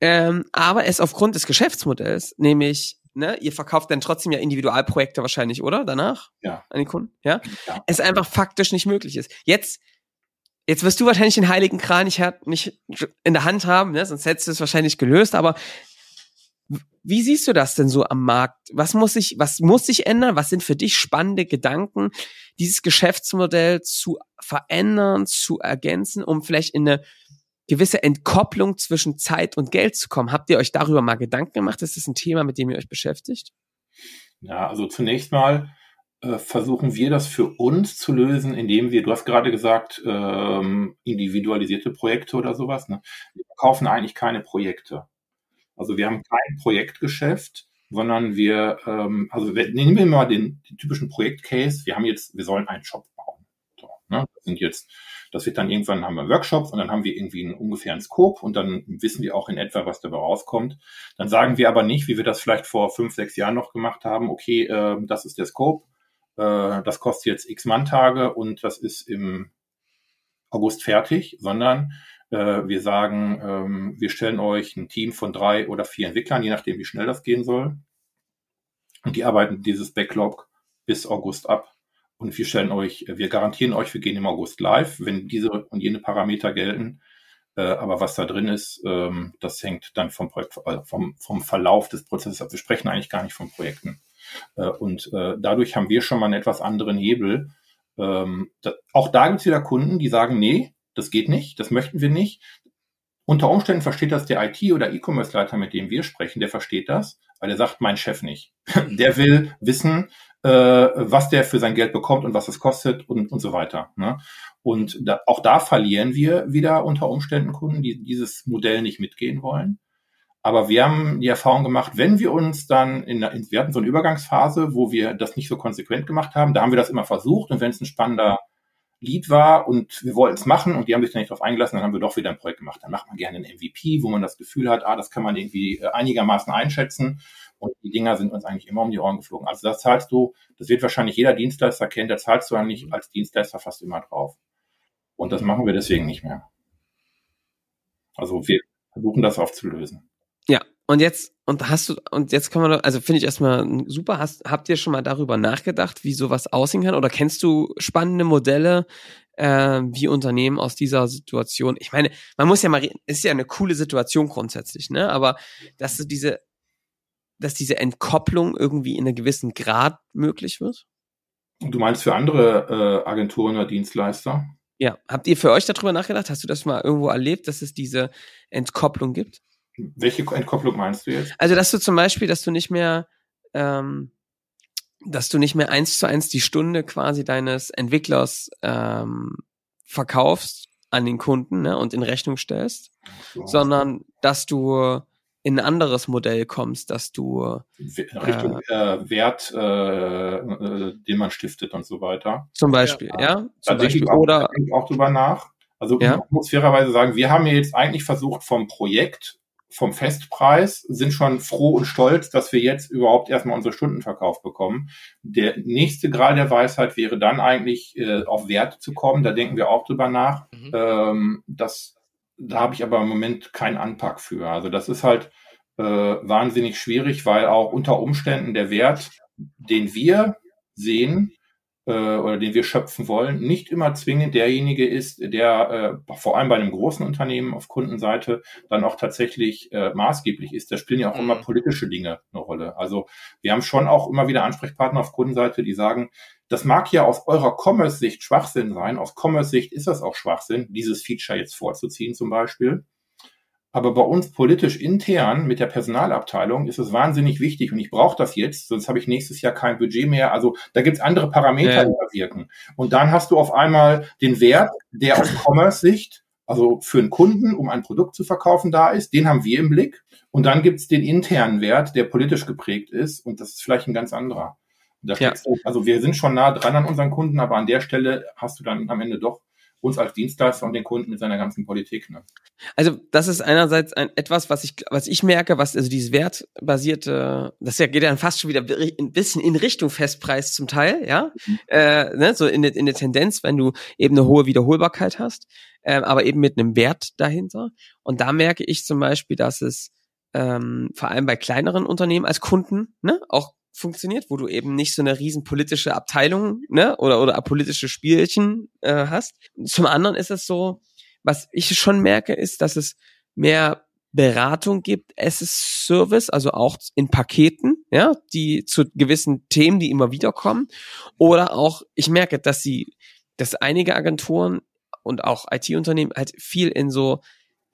Ähm, aber es aufgrund des Geschäftsmodells, nämlich, ne, ihr verkauft dann trotzdem ja Individualprojekte wahrscheinlich, oder? Danach? Ja. An die Kunden? Ja? ja. Es einfach faktisch nicht möglich ist. Jetzt, jetzt wirst du wahrscheinlich den heiligen Kran nicht, nicht in der Hand haben, ne? sonst hättest du es wahrscheinlich gelöst, aber wie siehst du das denn so am Markt? Was muss sich, was muss sich ändern? Was sind für dich spannende Gedanken, dieses Geschäftsmodell zu verändern, zu ergänzen, um vielleicht in eine gewisse Entkopplung zwischen Zeit und Geld zu kommen. Habt ihr euch darüber mal Gedanken gemacht? Ist das ein Thema, mit dem ihr euch beschäftigt? Ja, also zunächst mal äh, versuchen wir das für uns zu lösen, indem wir, du hast gerade gesagt, ähm, individualisierte Projekte oder sowas. Ne? Wir kaufen eigentlich keine Projekte. Also wir haben kein Projektgeschäft, sondern wir, ähm, also nehmen wir mal den, den typischen Projektcase. Wir haben jetzt, wir sollen einen Shop ne? Das sind jetzt das wird dann irgendwann haben wir Workshops und dann haben wir irgendwie einen ungefähren Scope und dann wissen wir auch in etwa, was dabei rauskommt. Dann sagen wir aber nicht, wie wir das vielleicht vor fünf, sechs Jahren noch gemacht haben, okay, äh, das ist der Scope, äh, das kostet jetzt x Manntage und das ist im August fertig, sondern äh, wir sagen, ähm, wir stellen euch ein Team von drei oder vier Entwicklern, je nachdem, wie schnell das gehen soll. Und die arbeiten dieses Backlog bis August ab. Und wir stellen euch, wir garantieren euch, wir gehen im August live, wenn diese und jene Parameter gelten. Äh, aber was da drin ist, ähm, das hängt dann vom, Projekt, äh, vom, vom Verlauf des Prozesses ab. Wir sprechen eigentlich gar nicht von Projekten. Äh, und äh, dadurch haben wir schon mal einen etwas anderen Hebel. Ähm, auch da gibt es wieder Kunden, die sagen, nee, das geht nicht, das möchten wir nicht. Unter Umständen versteht das der IT- oder E-Commerce-Leiter, mit dem wir sprechen, der versteht das, weil er sagt, mein Chef nicht. der will wissen, äh, was der für sein Geld bekommt und was es kostet und, und so weiter. Ne? Und da, auch da verlieren wir wieder unter Umständen Kunden, die dieses Modell nicht mitgehen wollen. Aber wir haben die Erfahrung gemacht, wenn wir uns dann in, in wir hatten so eine Übergangsphase, wo wir das nicht so konsequent gemacht haben, da haben wir das immer versucht und wenn es ein spannender Lead war und wir wollten es machen und die haben sich dann nicht darauf eingelassen, dann haben wir doch wieder ein Projekt gemacht. Dann macht man gerne ein MVP, wo man das Gefühl hat, ah, das kann man irgendwie äh, einigermaßen einschätzen und die Dinger sind uns eigentlich immer um die Ohren geflogen. Also das zahlst du, das wird wahrscheinlich jeder Dienstleister kennen, da zahlst du eigentlich als Dienstleister fast immer drauf. Und das machen wir deswegen nicht mehr. Also wir versuchen das aufzulösen. Ja, und jetzt, und hast du, und jetzt kann man, also finde ich erstmal super, hast, habt ihr schon mal darüber nachgedacht, wie sowas aussehen kann? Oder kennst du spannende Modelle, äh, wie Unternehmen aus dieser Situation, ich meine, man muss ja mal, ist ja eine coole Situation grundsätzlich, ne? Aber dass du diese dass diese Entkopplung irgendwie in einem gewissen Grad möglich wird? Du meinst für andere äh, Agenturen oder Dienstleister? Ja. Habt ihr für euch darüber nachgedacht? Hast du das mal irgendwo erlebt, dass es diese Entkopplung gibt? Welche Entkopplung meinst du jetzt? Also, dass du zum Beispiel, dass du nicht mehr, ähm, dass du nicht mehr eins zu eins die Stunde quasi deines Entwicklers ähm, verkaufst an den Kunden ne, und in Rechnung stellst, so. sondern dass du in ein anderes Modell kommst, dass du Richtung äh, äh, Wert, äh, äh, den man stiftet und so weiter. Zum Beispiel, ja. ja zum da Beispiel. Ich auch, oder denke ich auch drüber nach. Also ja. ich muss fairerweise sagen, wir haben jetzt eigentlich versucht, vom Projekt, vom Festpreis, sind schon froh und stolz, dass wir jetzt überhaupt erstmal unsere Stunden verkauft bekommen. Der nächste Grad der Weisheit wäre dann eigentlich äh, auf Wert zu kommen. Da denken wir auch drüber nach. Mhm. Ähm, das, da habe ich aber im Moment keinen Anpack für. Also das ist halt äh, wahnsinnig schwierig, weil auch unter Umständen der Wert, den wir sehen, äh, oder den wir schöpfen wollen, nicht immer zwingend derjenige ist, der äh, vor allem bei einem großen Unternehmen auf Kundenseite dann auch tatsächlich äh, maßgeblich ist. Da spielen ja auch immer mhm. politische Dinge eine Rolle. Also wir haben schon auch immer wieder Ansprechpartner auf Kundenseite, die sagen, das mag ja aus eurer Commerce-Sicht Schwachsinn sein. Aus Commerce-Sicht ist das auch Schwachsinn, dieses Feature jetzt vorzuziehen zum Beispiel. Aber bei uns politisch intern mit der Personalabteilung ist es wahnsinnig wichtig und ich brauche das jetzt, sonst habe ich nächstes Jahr kein Budget mehr. Also da gibt es andere Parameter, ja. die da wirken. Und dann hast du auf einmal den Wert, der aus Commerce-Sicht, also für einen Kunden, um ein Produkt zu verkaufen, da ist, den haben wir im Blick. Und dann gibt es den internen Wert, der politisch geprägt ist und das ist vielleicht ein ganz anderer. Ja. du, also wir sind schon nah dran an unseren Kunden, aber an der Stelle hast du dann am Ende doch uns als Dienstleister und den Kunden mit seiner ganzen Politik. Ne? Also das ist einerseits ein, etwas, was ich, was ich merke, was also dieses wertbasierte, das ja, geht ja fast schon wieder ein bisschen in Richtung Festpreis zum Teil, ja, mhm. äh, ne, so in, in der Tendenz, wenn du eben eine hohe Wiederholbarkeit hast, äh, aber eben mit einem Wert dahinter. Und da merke ich zum Beispiel, dass es ähm, vor allem bei kleineren Unternehmen als Kunden ne, auch funktioniert, wo du eben nicht so eine riesen politische Abteilung ne, oder, oder politische Spielchen äh, hast. Zum anderen ist es so, was ich schon merke, ist, dass es mehr Beratung gibt, es ist Service, also auch in Paketen, ja, die zu gewissen Themen, die immer wieder kommen. Oder auch, ich merke, dass sie, dass einige Agenturen und auch IT-Unternehmen halt viel in so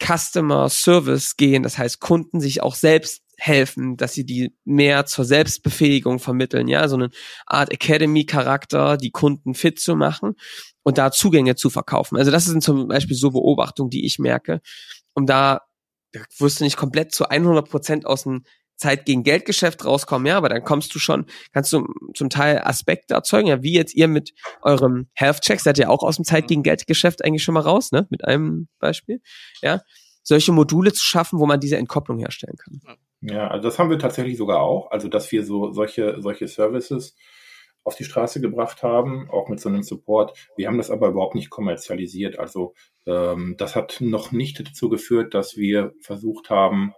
Customer Service gehen, das heißt Kunden sich auch selbst helfen, dass sie die mehr zur Selbstbefähigung vermitteln, ja, so eine Art Academy-Charakter, die Kunden fit zu machen und da Zugänge zu verkaufen. Also das sind zum Beispiel so Beobachtungen, die ich merke, um da, wirst du nicht komplett zu 100 Prozent aus dem Zeit gegen Geldgeschäft rauskommen, ja, aber dann kommst du schon, kannst du zum Teil Aspekte erzeugen, ja, wie jetzt ihr mit eurem Health Check seid ihr auch aus dem Zeit gegen Geldgeschäft eigentlich schon mal raus, ne, mit einem Beispiel, ja, solche Module zu schaffen, wo man diese Entkopplung herstellen kann. Ja, also das haben wir tatsächlich sogar auch. Also, dass wir so solche, solche Services auf die Straße gebracht haben, auch mit so einem Support. Wir haben das aber überhaupt nicht kommerzialisiert. Also ähm, das hat noch nicht dazu geführt, dass wir versucht haben,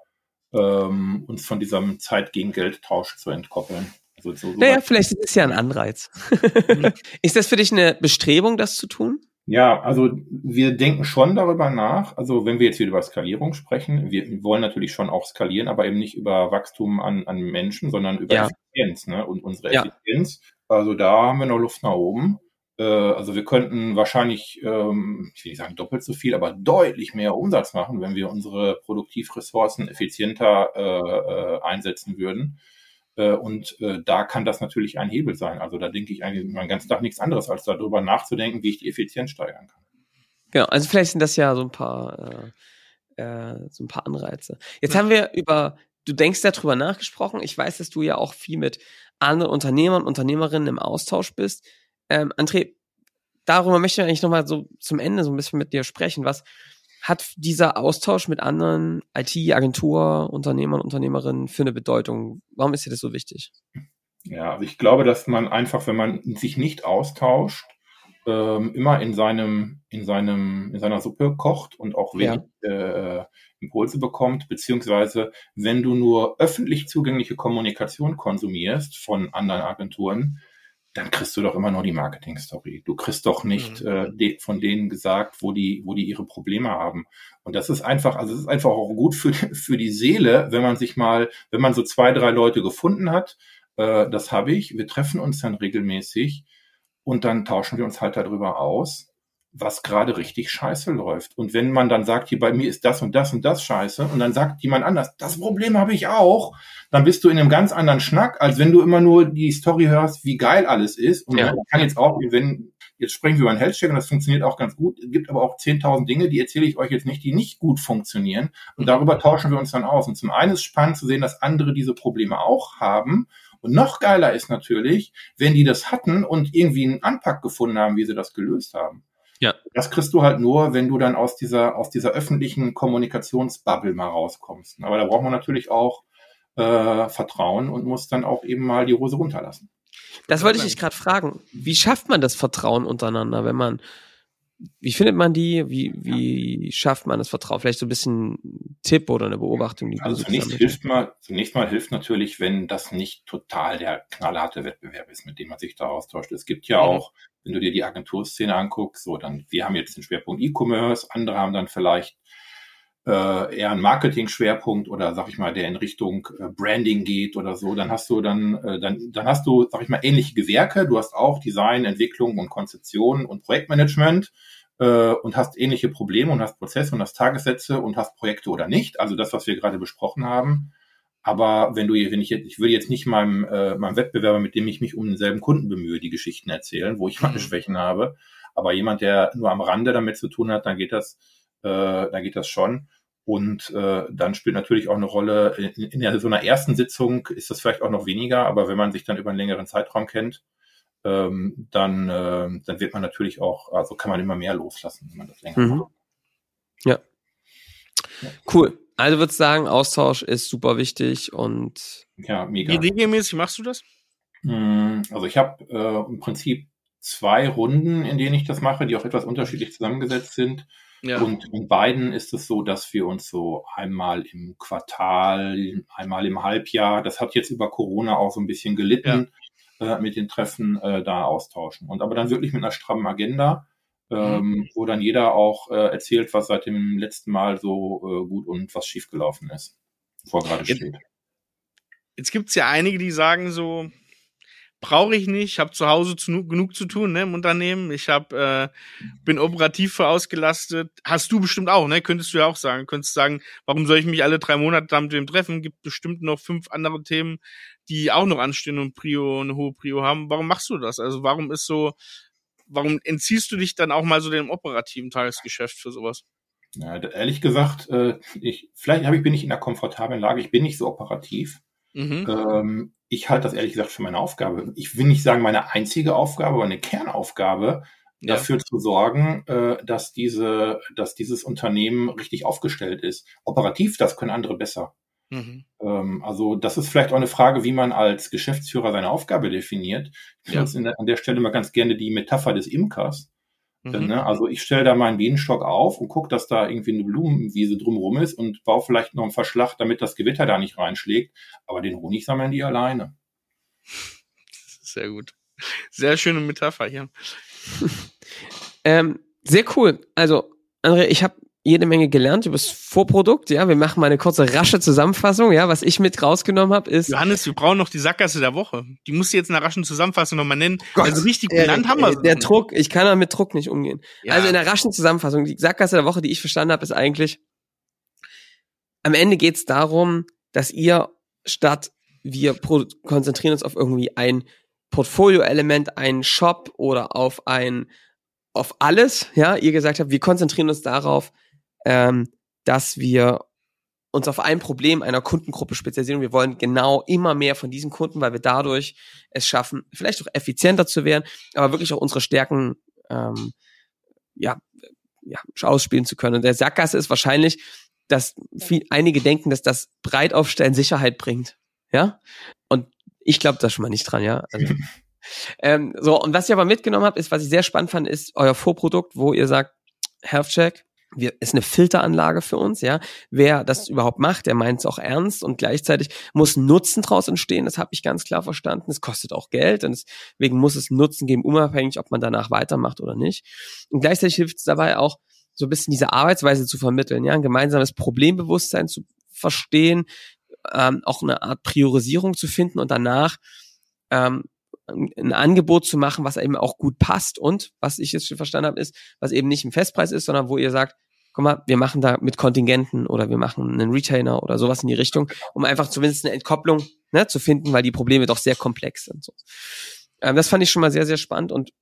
ähm, uns von diesem Zeit gegen Geldtausch zu entkoppeln. Also so, so naja, vielleicht ist es ja ein Anreiz. ist das für dich eine Bestrebung, das zu tun? Ja, also wir denken schon darüber nach. Also wenn wir jetzt hier über Skalierung sprechen, wir wollen natürlich schon auch skalieren, aber eben nicht über Wachstum an, an Menschen, sondern über ja. Effizienz. Ne? Und unsere ja. Effizienz, also da haben wir noch Luft nach oben. Äh, also wir könnten wahrscheinlich, ähm, ich will nicht sagen doppelt so viel, aber deutlich mehr Umsatz machen, wenn wir unsere Produktivressourcen effizienter äh, äh, einsetzen würden. Äh, und äh, da kann das natürlich ein Hebel sein. Also da denke ich eigentlich meinen ganzen Tag nichts anderes, als darüber nachzudenken, wie ich die Effizienz steigern kann. Genau, also vielleicht sind das ja so ein paar, äh, äh, so ein paar Anreize. Jetzt ja. haben wir über, du denkst darüber nachgesprochen. Ich weiß, dass du ja auch viel mit anderen Unternehmern und Unternehmerinnen im Austausch bist. Ähm, André, darüber möchte ich eigentlich nochmal so zum Ende so ein bisschen mit dir sprechen. Was, hat dieser Austausch mit anderen IT-Agentur, Unternehmern, Unternehmerinnen für eine Bedeutung? Warum ist dir das so wichtig? Ja, also ich glaube, dass man einfach, wenn man sich nicht austauscht, ähm, immer in seinem, in seinem, in seiner Suppe kocht und auch wenig ja. äh, Impulse bekommt, beziehungsweise wenn du nur öffentlich zugängliche Kommunikation konsumierst von anderen Agenturen, dann kriegst du doch immer nur die Marketing-Story. Du kriegst doch nicht mhm. äh, de von denen gesagt, wo die, wo die ihre Probleme haben. Und das ist einfach, also es ist einfach auch gut für, für die Seele, wenn man sich mal, wenn man so zwei, drei Leute gefunden hat, äh, das habe ich, wir treffen uns dann regelmäßig und dann tauschen wir uns halt darüber aus was gerade richtig scheiße läuft. Und wenn man dann sagt, hier bei mir ist das und das und das scheiße, und dann sagt jemand anders, das Problem habe ich auch, dann bist du in einem ganz anderen Schnack, als wenn du immer nur die Story hörst, wie geil alles ist. Und ja. man kann jetzt auch, wenn jetzt sprechen wir über einen Health-Check und das funktioniert auch ganz gut. Es gibt aber auch 10.000 Dinge, die erzähle ich euch jetzt nicht, die nicht gut funktionieren. Und mhm. darüber tauschen wir uns dann aus. Und zum einen ist spannend zu sehen, dass andere diese Probleme auch haben. Und noch geiler ist natürlich, wenn die das hatten und irgendwie einen Anpack gefunden haben, wie sie das gelöst haben. Ja. Das kriegst du halt nur, wenn du dann aus dieser, aus dieser öffentlichen Kommunikationsbubble mal rauskommst. Aber da braucht man natürlich auch äh, Vertrauen und muss dann auch eben mal die Hose runterlassen. Das wollte ich dich gerade fragen. Wie schafft man das Vertrauen untereinander, wenn man, wie findet man die? Wie, wie schafft man das Vertrauen? Vielleicht so ein bisschen Tipp oder eine Beobachtung. Die also zunächst hilft, mal, zunächst mal hilft natürlich, wenn das nicht total der knallharte Wettbewerb ist, mit dem man sich da austauscht. Es gibt ja mhm. auch, wenn du dir die Agenturszene anguckst, so dann, wir haben jetzt den Schwerpunkt E-Commerce, andere haben dann vielleicht äh, eher ein Marketing-Schwerpunkt oder sag ich mal, der in Richtung äh, Branding geht oder so, dann hast du dann, äh, dann, dann hast du, sag ich mal, ähnliche Gewerke. Du hast auch Design, Entwicklung und Konzeption und Projektmanagement äh, und hast ähnliche Probleme und hast Prozesse und hast Tagessätze und hast Projekte oder nicht. Also das, was wir gerade besprochen haben. Aber wenn du, wenn ich jetzt, ich würde jetzt nicht meinem, äh, meinem Wettbewerber, mit dem ich mich um denselben Kunden bemühe, die Geschichten erzählen, wo ich meine mhm. Schwächen habe. Aber jemand, der nur am Rande damit zu tun hat, dann geht das, äh, dann geht das schon. Und äh, dann spielt natürlich auch eine Rolle, in, in der, so einer ersten Sitzung ist das vielleicht auch noch weniger, aber wenn man sich dann über einen längeren Zeitraum kennt, ähm, dann, äh, dann wird man natürlich auch, also kann man immer mehr loslassen, wenn man das länger mhm. macht. Ja. ja. Cool. Also würde sagen, Austausch ist super wichtig und ja, mega. Wie regelmäßig machst du das? Hm, also ich habe äh, im Prinzip zwei Runden, in denen ich das mache, die auch etwas unterschiedlich zusammengesetzt sind. Ja. Und in beiden ist es so, dass wir uns so einmal im Quartal, einmal im Halbjahr, das hat jetzt über Corona auch so ein bisschen gelitten, ja. äh, mit den Treffen äh, da austauschen. Und aber dann wirklich mit einer strammen Agenda, ähm, mhm. wo dann jeder auch äh, erzählt, was seit dem letzten Mal so äh, gut und was schiefgelaufen ist, vor gerade steht. Jetzt gibt's ja einige, die sagen so, brauche ich nicht, habe zu Hause zu, genug zu tun ne, im Unternehmen. Ich hab, äh, bin operativ vorausgelastet. Hast du bestimmt auch, ne? Könntest du ja auch sagen. Könntest sagen, warum soll ich mich alle drei Monate damit wem treffen? Gibt bestimmt noch fünf andere Themen, die auch noch anstehen und Prio, eine hohe Prio haben. Warum machst du das? Also warum ist so, warum entziehst du dich dann auch mal so dem operativen Tagesgeschäft für sowas? Ja, ehrlich gesagt, äh, ich, vielleicht habe ich bin ich in einer komfortablen Lage. Ich bin nicht so operativ. Mhm. Ähm, ich halte das ehrlich gesagt für meine Aufgabe. Ich will nicht sagen meine einzige Aufgabe, aber eine Kernaufgabe, ja. dafür zu sorgen, äh, dass diese, dass dieses Unternehmen richtig aufgestellt ist. Operativ, das können andere besser. Mhm. Ähm, also das ist vielleicht auch eine Frage, wie man als Geschäftsführer seine Aufgabe definiert. Ich ja. finde an der Stelle mal ganz gerne die Metapher des Imkers. Mhm. Ne? Also ich stelle da meinen Bienenstock auf und gucke, dass da irgendwie eine Blumenwiese drumherum ist und baue vielleicht noch einen Verschlag, damit das Gewitter da nicht reinschlägt. Aber den Honig sammeln die alleine. Sehr gut. Sehr schöne Metapher hier. ähm, sehr cool. Also, André, ich habe jede Menge gelernt über das Vorprodukt. Ja, wir machen mal eine kurze, rasche Zusammenfassung. Ja, was ich mit rausgenommen habe, ist. Johannes, wir brauchen noch die Sackgasse der Woche. Die musst du jetzt in einer raschen Zusammenfassung nochmal nennen. Gott, also richtig genannt haben wir Der nicht. Druck, ich kann da mit Druck nicht umgehen. Ja. Also in der raschen Zusammenfassung, die Sackgasse der Woche, die ich verstanden habe, ist eigentlich, am Ende geht es darum, dass ihr statt wir konzentrieren uns auf irgendwie ein Portfolio-Element, einen Shop oder auf ein auf alles, ja, ihr gesagt habt, wir konzentrieren uns darauf, ähm, dass wir uns auf ein Problem einer Kundengruppe spezialisieren. Wir wollen genau immer mehr von diesen Kunden, weil wir dadurch es schaffen, vielleicht auch effizienter zu werden, aber wirklich auch unsere Stärken ähm, ja, ja, ausspielen zu können. Und der Sackgasse ist wahrscheinlich, dass viel, einige denken, dass das Breitaufstellen Sicherheit bringt. Ja. Und ich glaube da schon mal nicht dran, ja. Also, ähm, so, und was ich aber mitgenommen habe, ist, was ich sehr spannend fand, ist euer Vorprodukt, wo ihr sagt, Health Check, wir, ist eine Filteranlage für uns, ja. Wer das überhaupt macht, der meint es auch ernst und gleichzeitig muss Nutzen draus entstehen. Das habe ich ganz klar verstanden. Es kostet auch Geld und deswegen muss es Nutzen geben, unabhängig, ob man danach weitermacht oder nicht. Und gleichzeitig hilft es dabei auch, so ein bisschen diese Arbeitsweise zu vermitteln, ja, ein gemeinsames Problembewusstsein zu verstehen, ähm, auch eine Art Priorisierung zu finden und danach ähm, ein Angebot zu machen, was eben auch gut passt und was ich jetzt schon verstanden habe, ist, was eben nicht ein Festpreis ist, sondern wo ihr sagt, guck mal, wir machen da mit Kontingenten oder wir machen einen Retainer oder sowas in die Richtung, um einfach zumindest eine Entkopplung ne, zu finden, weil die Probleme doch sehr komplex sind. So. Ähm, das fand ich schon mal sehr, sehr spannend und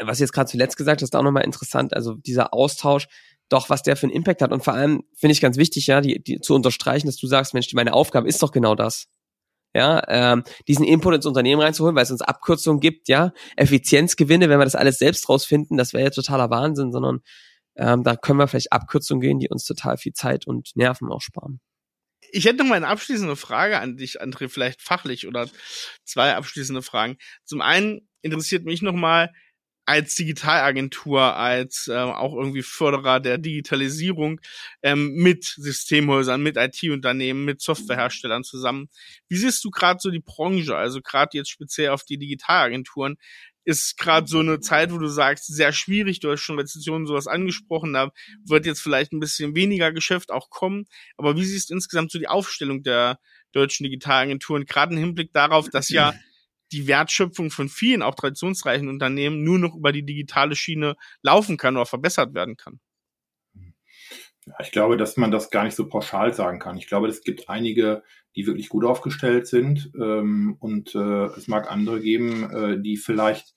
was du jetzt gerade zuletzt gesagt hast, auch nochmal interessant. Also dieser Austausch, doch, was der für einen Impact hat. Und vor allem finde ich ganz wichtig, ja, die, die zu unterstreichen, dass du sagst, Mensch, meine Aufgabe ist doch genau das. Ja, ähm, diesen Input ins Unternehmen reinzuholen, weil es uns Abkürzungen gibt, ja, Effizienzgewinne, wenn wir das alles selbst rausfinden, das wäre ja totaler Wahnsinn, sondern ähm, da können wir vielleicht Abkürzungen gehen, die uns total viel Zeit und Nerven auch sparen. Ich hätte noch mal eine abschließende Frage an dich, André, vielleicht fachlich oder zwei abschließende Fragen. Zum einen interessiert mich noch mal, als Digitalagentur, als äh, auch irgendwie Förderer der Digitalisierung ähm, mit Systemhäusern, mit IT-Unternehmen, mit Softwareherstellern zusammen. Wie siehst du gerade so die Branche, also gerade jetzt speziell auf die Digitalagenturen? Ist gerade so eine Zeit, wo du sagst, sehr schwierig, du hast schon Rezessionen sowas angesprochen, da wird jetzt vielleicht ein bisschen weniger Geschäft auch kommen. Aber wie siehst du insgesamt so die Aufstellung der deutschen Digitalagenturen, gerade im Hinblick darauf, dass ja die Wertschöpfung von vielen auch traditionsreichen Unternehmen nur noch über die digitale Schiene laufen kann oder verbessert werden kann. Ja, ich glaube, dass man das gar nicht so pauschal sagen kann. Ich glaube, es gibt einige, die wirklich gut aufgestellt sind ähm, und äh, es mag andere geben, äh, die vielleicht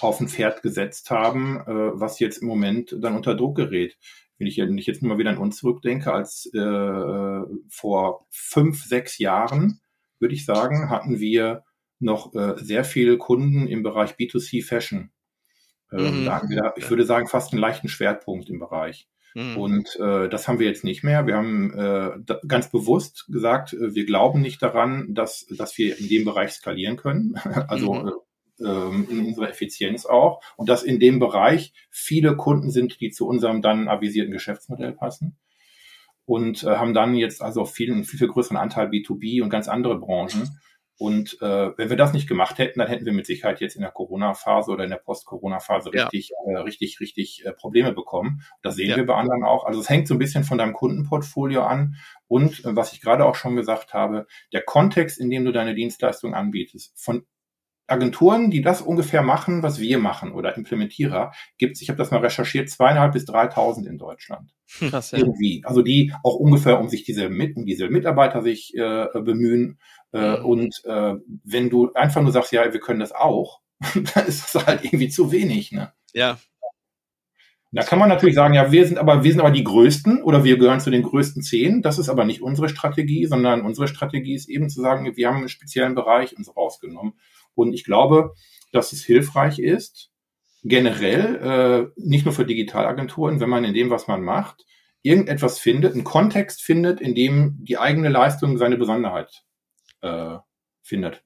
auf ein Pferd gesetzt haben, äh, was jetzt im Moment dann unter Druck gerät. Wenn ich, wenn ich jetzt mal wieder an uns zurückdenke, als äh, vor fünf, sechs Jahren, würde ich sagen, hatten wir noch äh, sehr viele Kunden im Bereich B2C Fashion. Äh, mhm. Da haben wir, da, ich würde sagen, fast einen leichten Schwerpunkt im Bereich. Mhm. Und äh, das haben wir jetzt nicht mehr. Wir haben äh, ganz bewusst gesagt, äh, wir glauben nicht daran, dass, dass wir in dem Bereich skalieren können. also mhm. äh, ähm, in unserer Effizienz auch. Und dass in dem Bereich viele Kunden sind, die zu unserem dann avisierten Geschäftsmodell passen. Und äh, haben dann jetzt also viel, einen viel, viel größeren Anteil B2B und ganz andere Branchen. Und äh, wenn wir das nicht gemacht hätten, dann hätten wir mit Sicherheit jetzt in der Corona-Phase oder in der Post-Corona-Phase ja. richtig, äh, richtig, richtig äh, Probleme bekommen. Das sehen ja. wir bei anderen auch. Also es hängt so ein bisschen von deinem Kundenportfolio an. Und äh, was ich gerade auch schon gesagt habe, der Kontext, in dem du deine Dienstleistung anbietest, von Agenturen, die das ungefähr machen, was wir machen oder Implementierer, gibt es, ich habe das mal recherchiert, zweieinhalb bis dreitausend in Deutschland. Krass, ja. Irgendwie. Also die auch ungefähr um sich diese, um diese Mitarbeiter sich äh, bemühen. Äh, mhm. Und äh, wenn du einfach nur sagst, ja, wir können das auch, dann ist das halt irgendwie zu wenig. Ne? Ja. Da kann man natürlich sagen, ja, wir sind aber, wir sind aber die Größten oder wir gehören zu den größten zehn. Das ist aber nicht unsere Strategie, sondern unsere Strategie ist eben zu sagen, wir haben einen speziellen Bereich uns rausgenommen. Und ich glaube, dass es hilfreich ist, generell, äh, nicht nur für Digitalagenturen, wenn man in dem, was man macht, irgendetwas findet, einen Kontext findet, in dem die eigene Leistung seine Besonderheit äh, findet.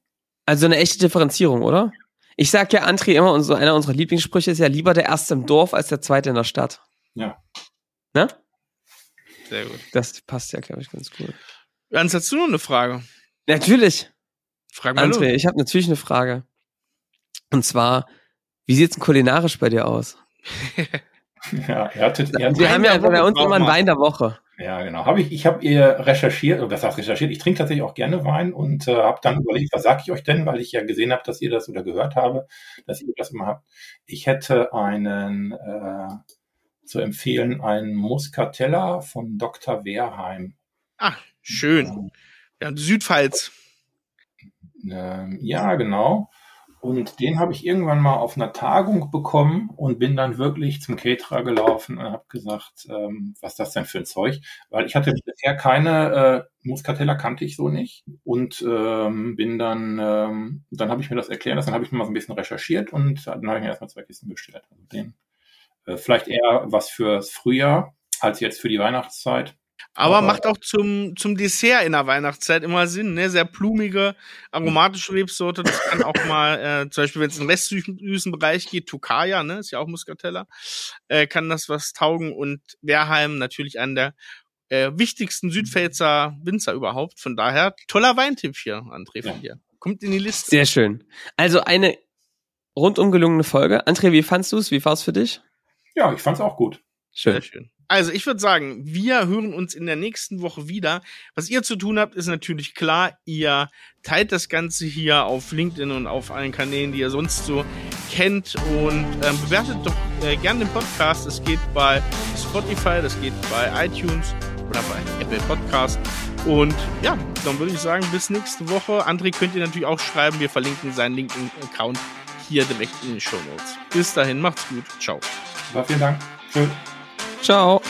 Also eine echte Differenzierung, oder? Ich sag ja André immer, und so einer unserer Lieblingssprüche ist ja lieber der Erste im Dorf als der Zweite in der Stadt. Ja. Ne? Sehr gut. Das passt ja, glaube ich, ganz cool. Ernst, hast du noch eine Frage? Natürlich. Frag mal André, los. ich habe natürlich eine Frage. Und zwar, wie sieht's denn kulinarisch bei dir aus? ja, er hatte, er Wir haben ja bei uns immer einen Wein der Woche. Ja, genau. Habe ich, ich habe ihr recherchiert, oder was heißt recherchiert? Ich trinke tatsächlich auch gerne Wein und äh, habe dann überlegt, was sage ich euch denn, weil ich ja gesehen habe, dass ihr das oder gehört habe, dass ihr das immer habt. Ich hätte einen äh, zu empfehlen, einen Muscatella von Dr. Wehrheim. Ach, schön. Ja, Südpfalz. Ähm, ja, genau. Und den habe ich irgendwann mal auf einer Tagung bekommen und bin dann wirklich zum Caterer gelaufen und habe gesagt, ähm, was ist das denn für ein Zeug? Weil ich hatte bisher keine äh, Muscatella kannte ich so nicht und ähm, bin dann, ähm, dann habe ich mir das erklärt, dann habe ich mir mal so ein bisschen recherchiert und dann habe ich mir erstmal zwei Kisten bestellt. Also den, äh, vielleicht eher was fürs Frühjahr als jetzt für die Weihnachtszeit. Aber, Aber macht auch zum, zum Dessert in der Weihnachtszeit immer Sinn, ne? Sehr plumige, aromatische Rebsorte. Das kann auch mal, äh, zum Beispiel, wenn es in den restsüßen Bereich geht, Tukaya, ne? Ist ja auch Muscatella, äh, kann das was taugen. Und Werheim natürlich einer der äh, wichtigsten Südpfälzer Winzer überhaupt. Von daher, toller Weintipp hier, André, von dir. Kommt in die Liste. Sehr schön. Also eine rundum gelungene Folge. André, wie fandst du es? Wie war es für dich? Ja, ich fand's auch gut. Schön. Sehr schön. Also ich würde sagen, wir hören uns in der nächsten Woche wieder. Was ihr zu tun habt, ist natürlich klar, ihr teilt das Ganze hier auf LinkedIn und auf allen Kanälen, die ihr sonst so kennt und ähm, bewertet doch äh, gerne den Podcast. Es geht bei Spotify, das geht bei iTunes oder bei Apple Podcast. Und ja, dann würde ich sagen, bis nächste Woche. André könnt ihr natürlich auch schreiben. Wir verlinken seinen LinkedIn-Account hier direkt in den Show Notes. Bis dahin, macht's gut. Ciao. vielen Dank. Tschüss. Ciao.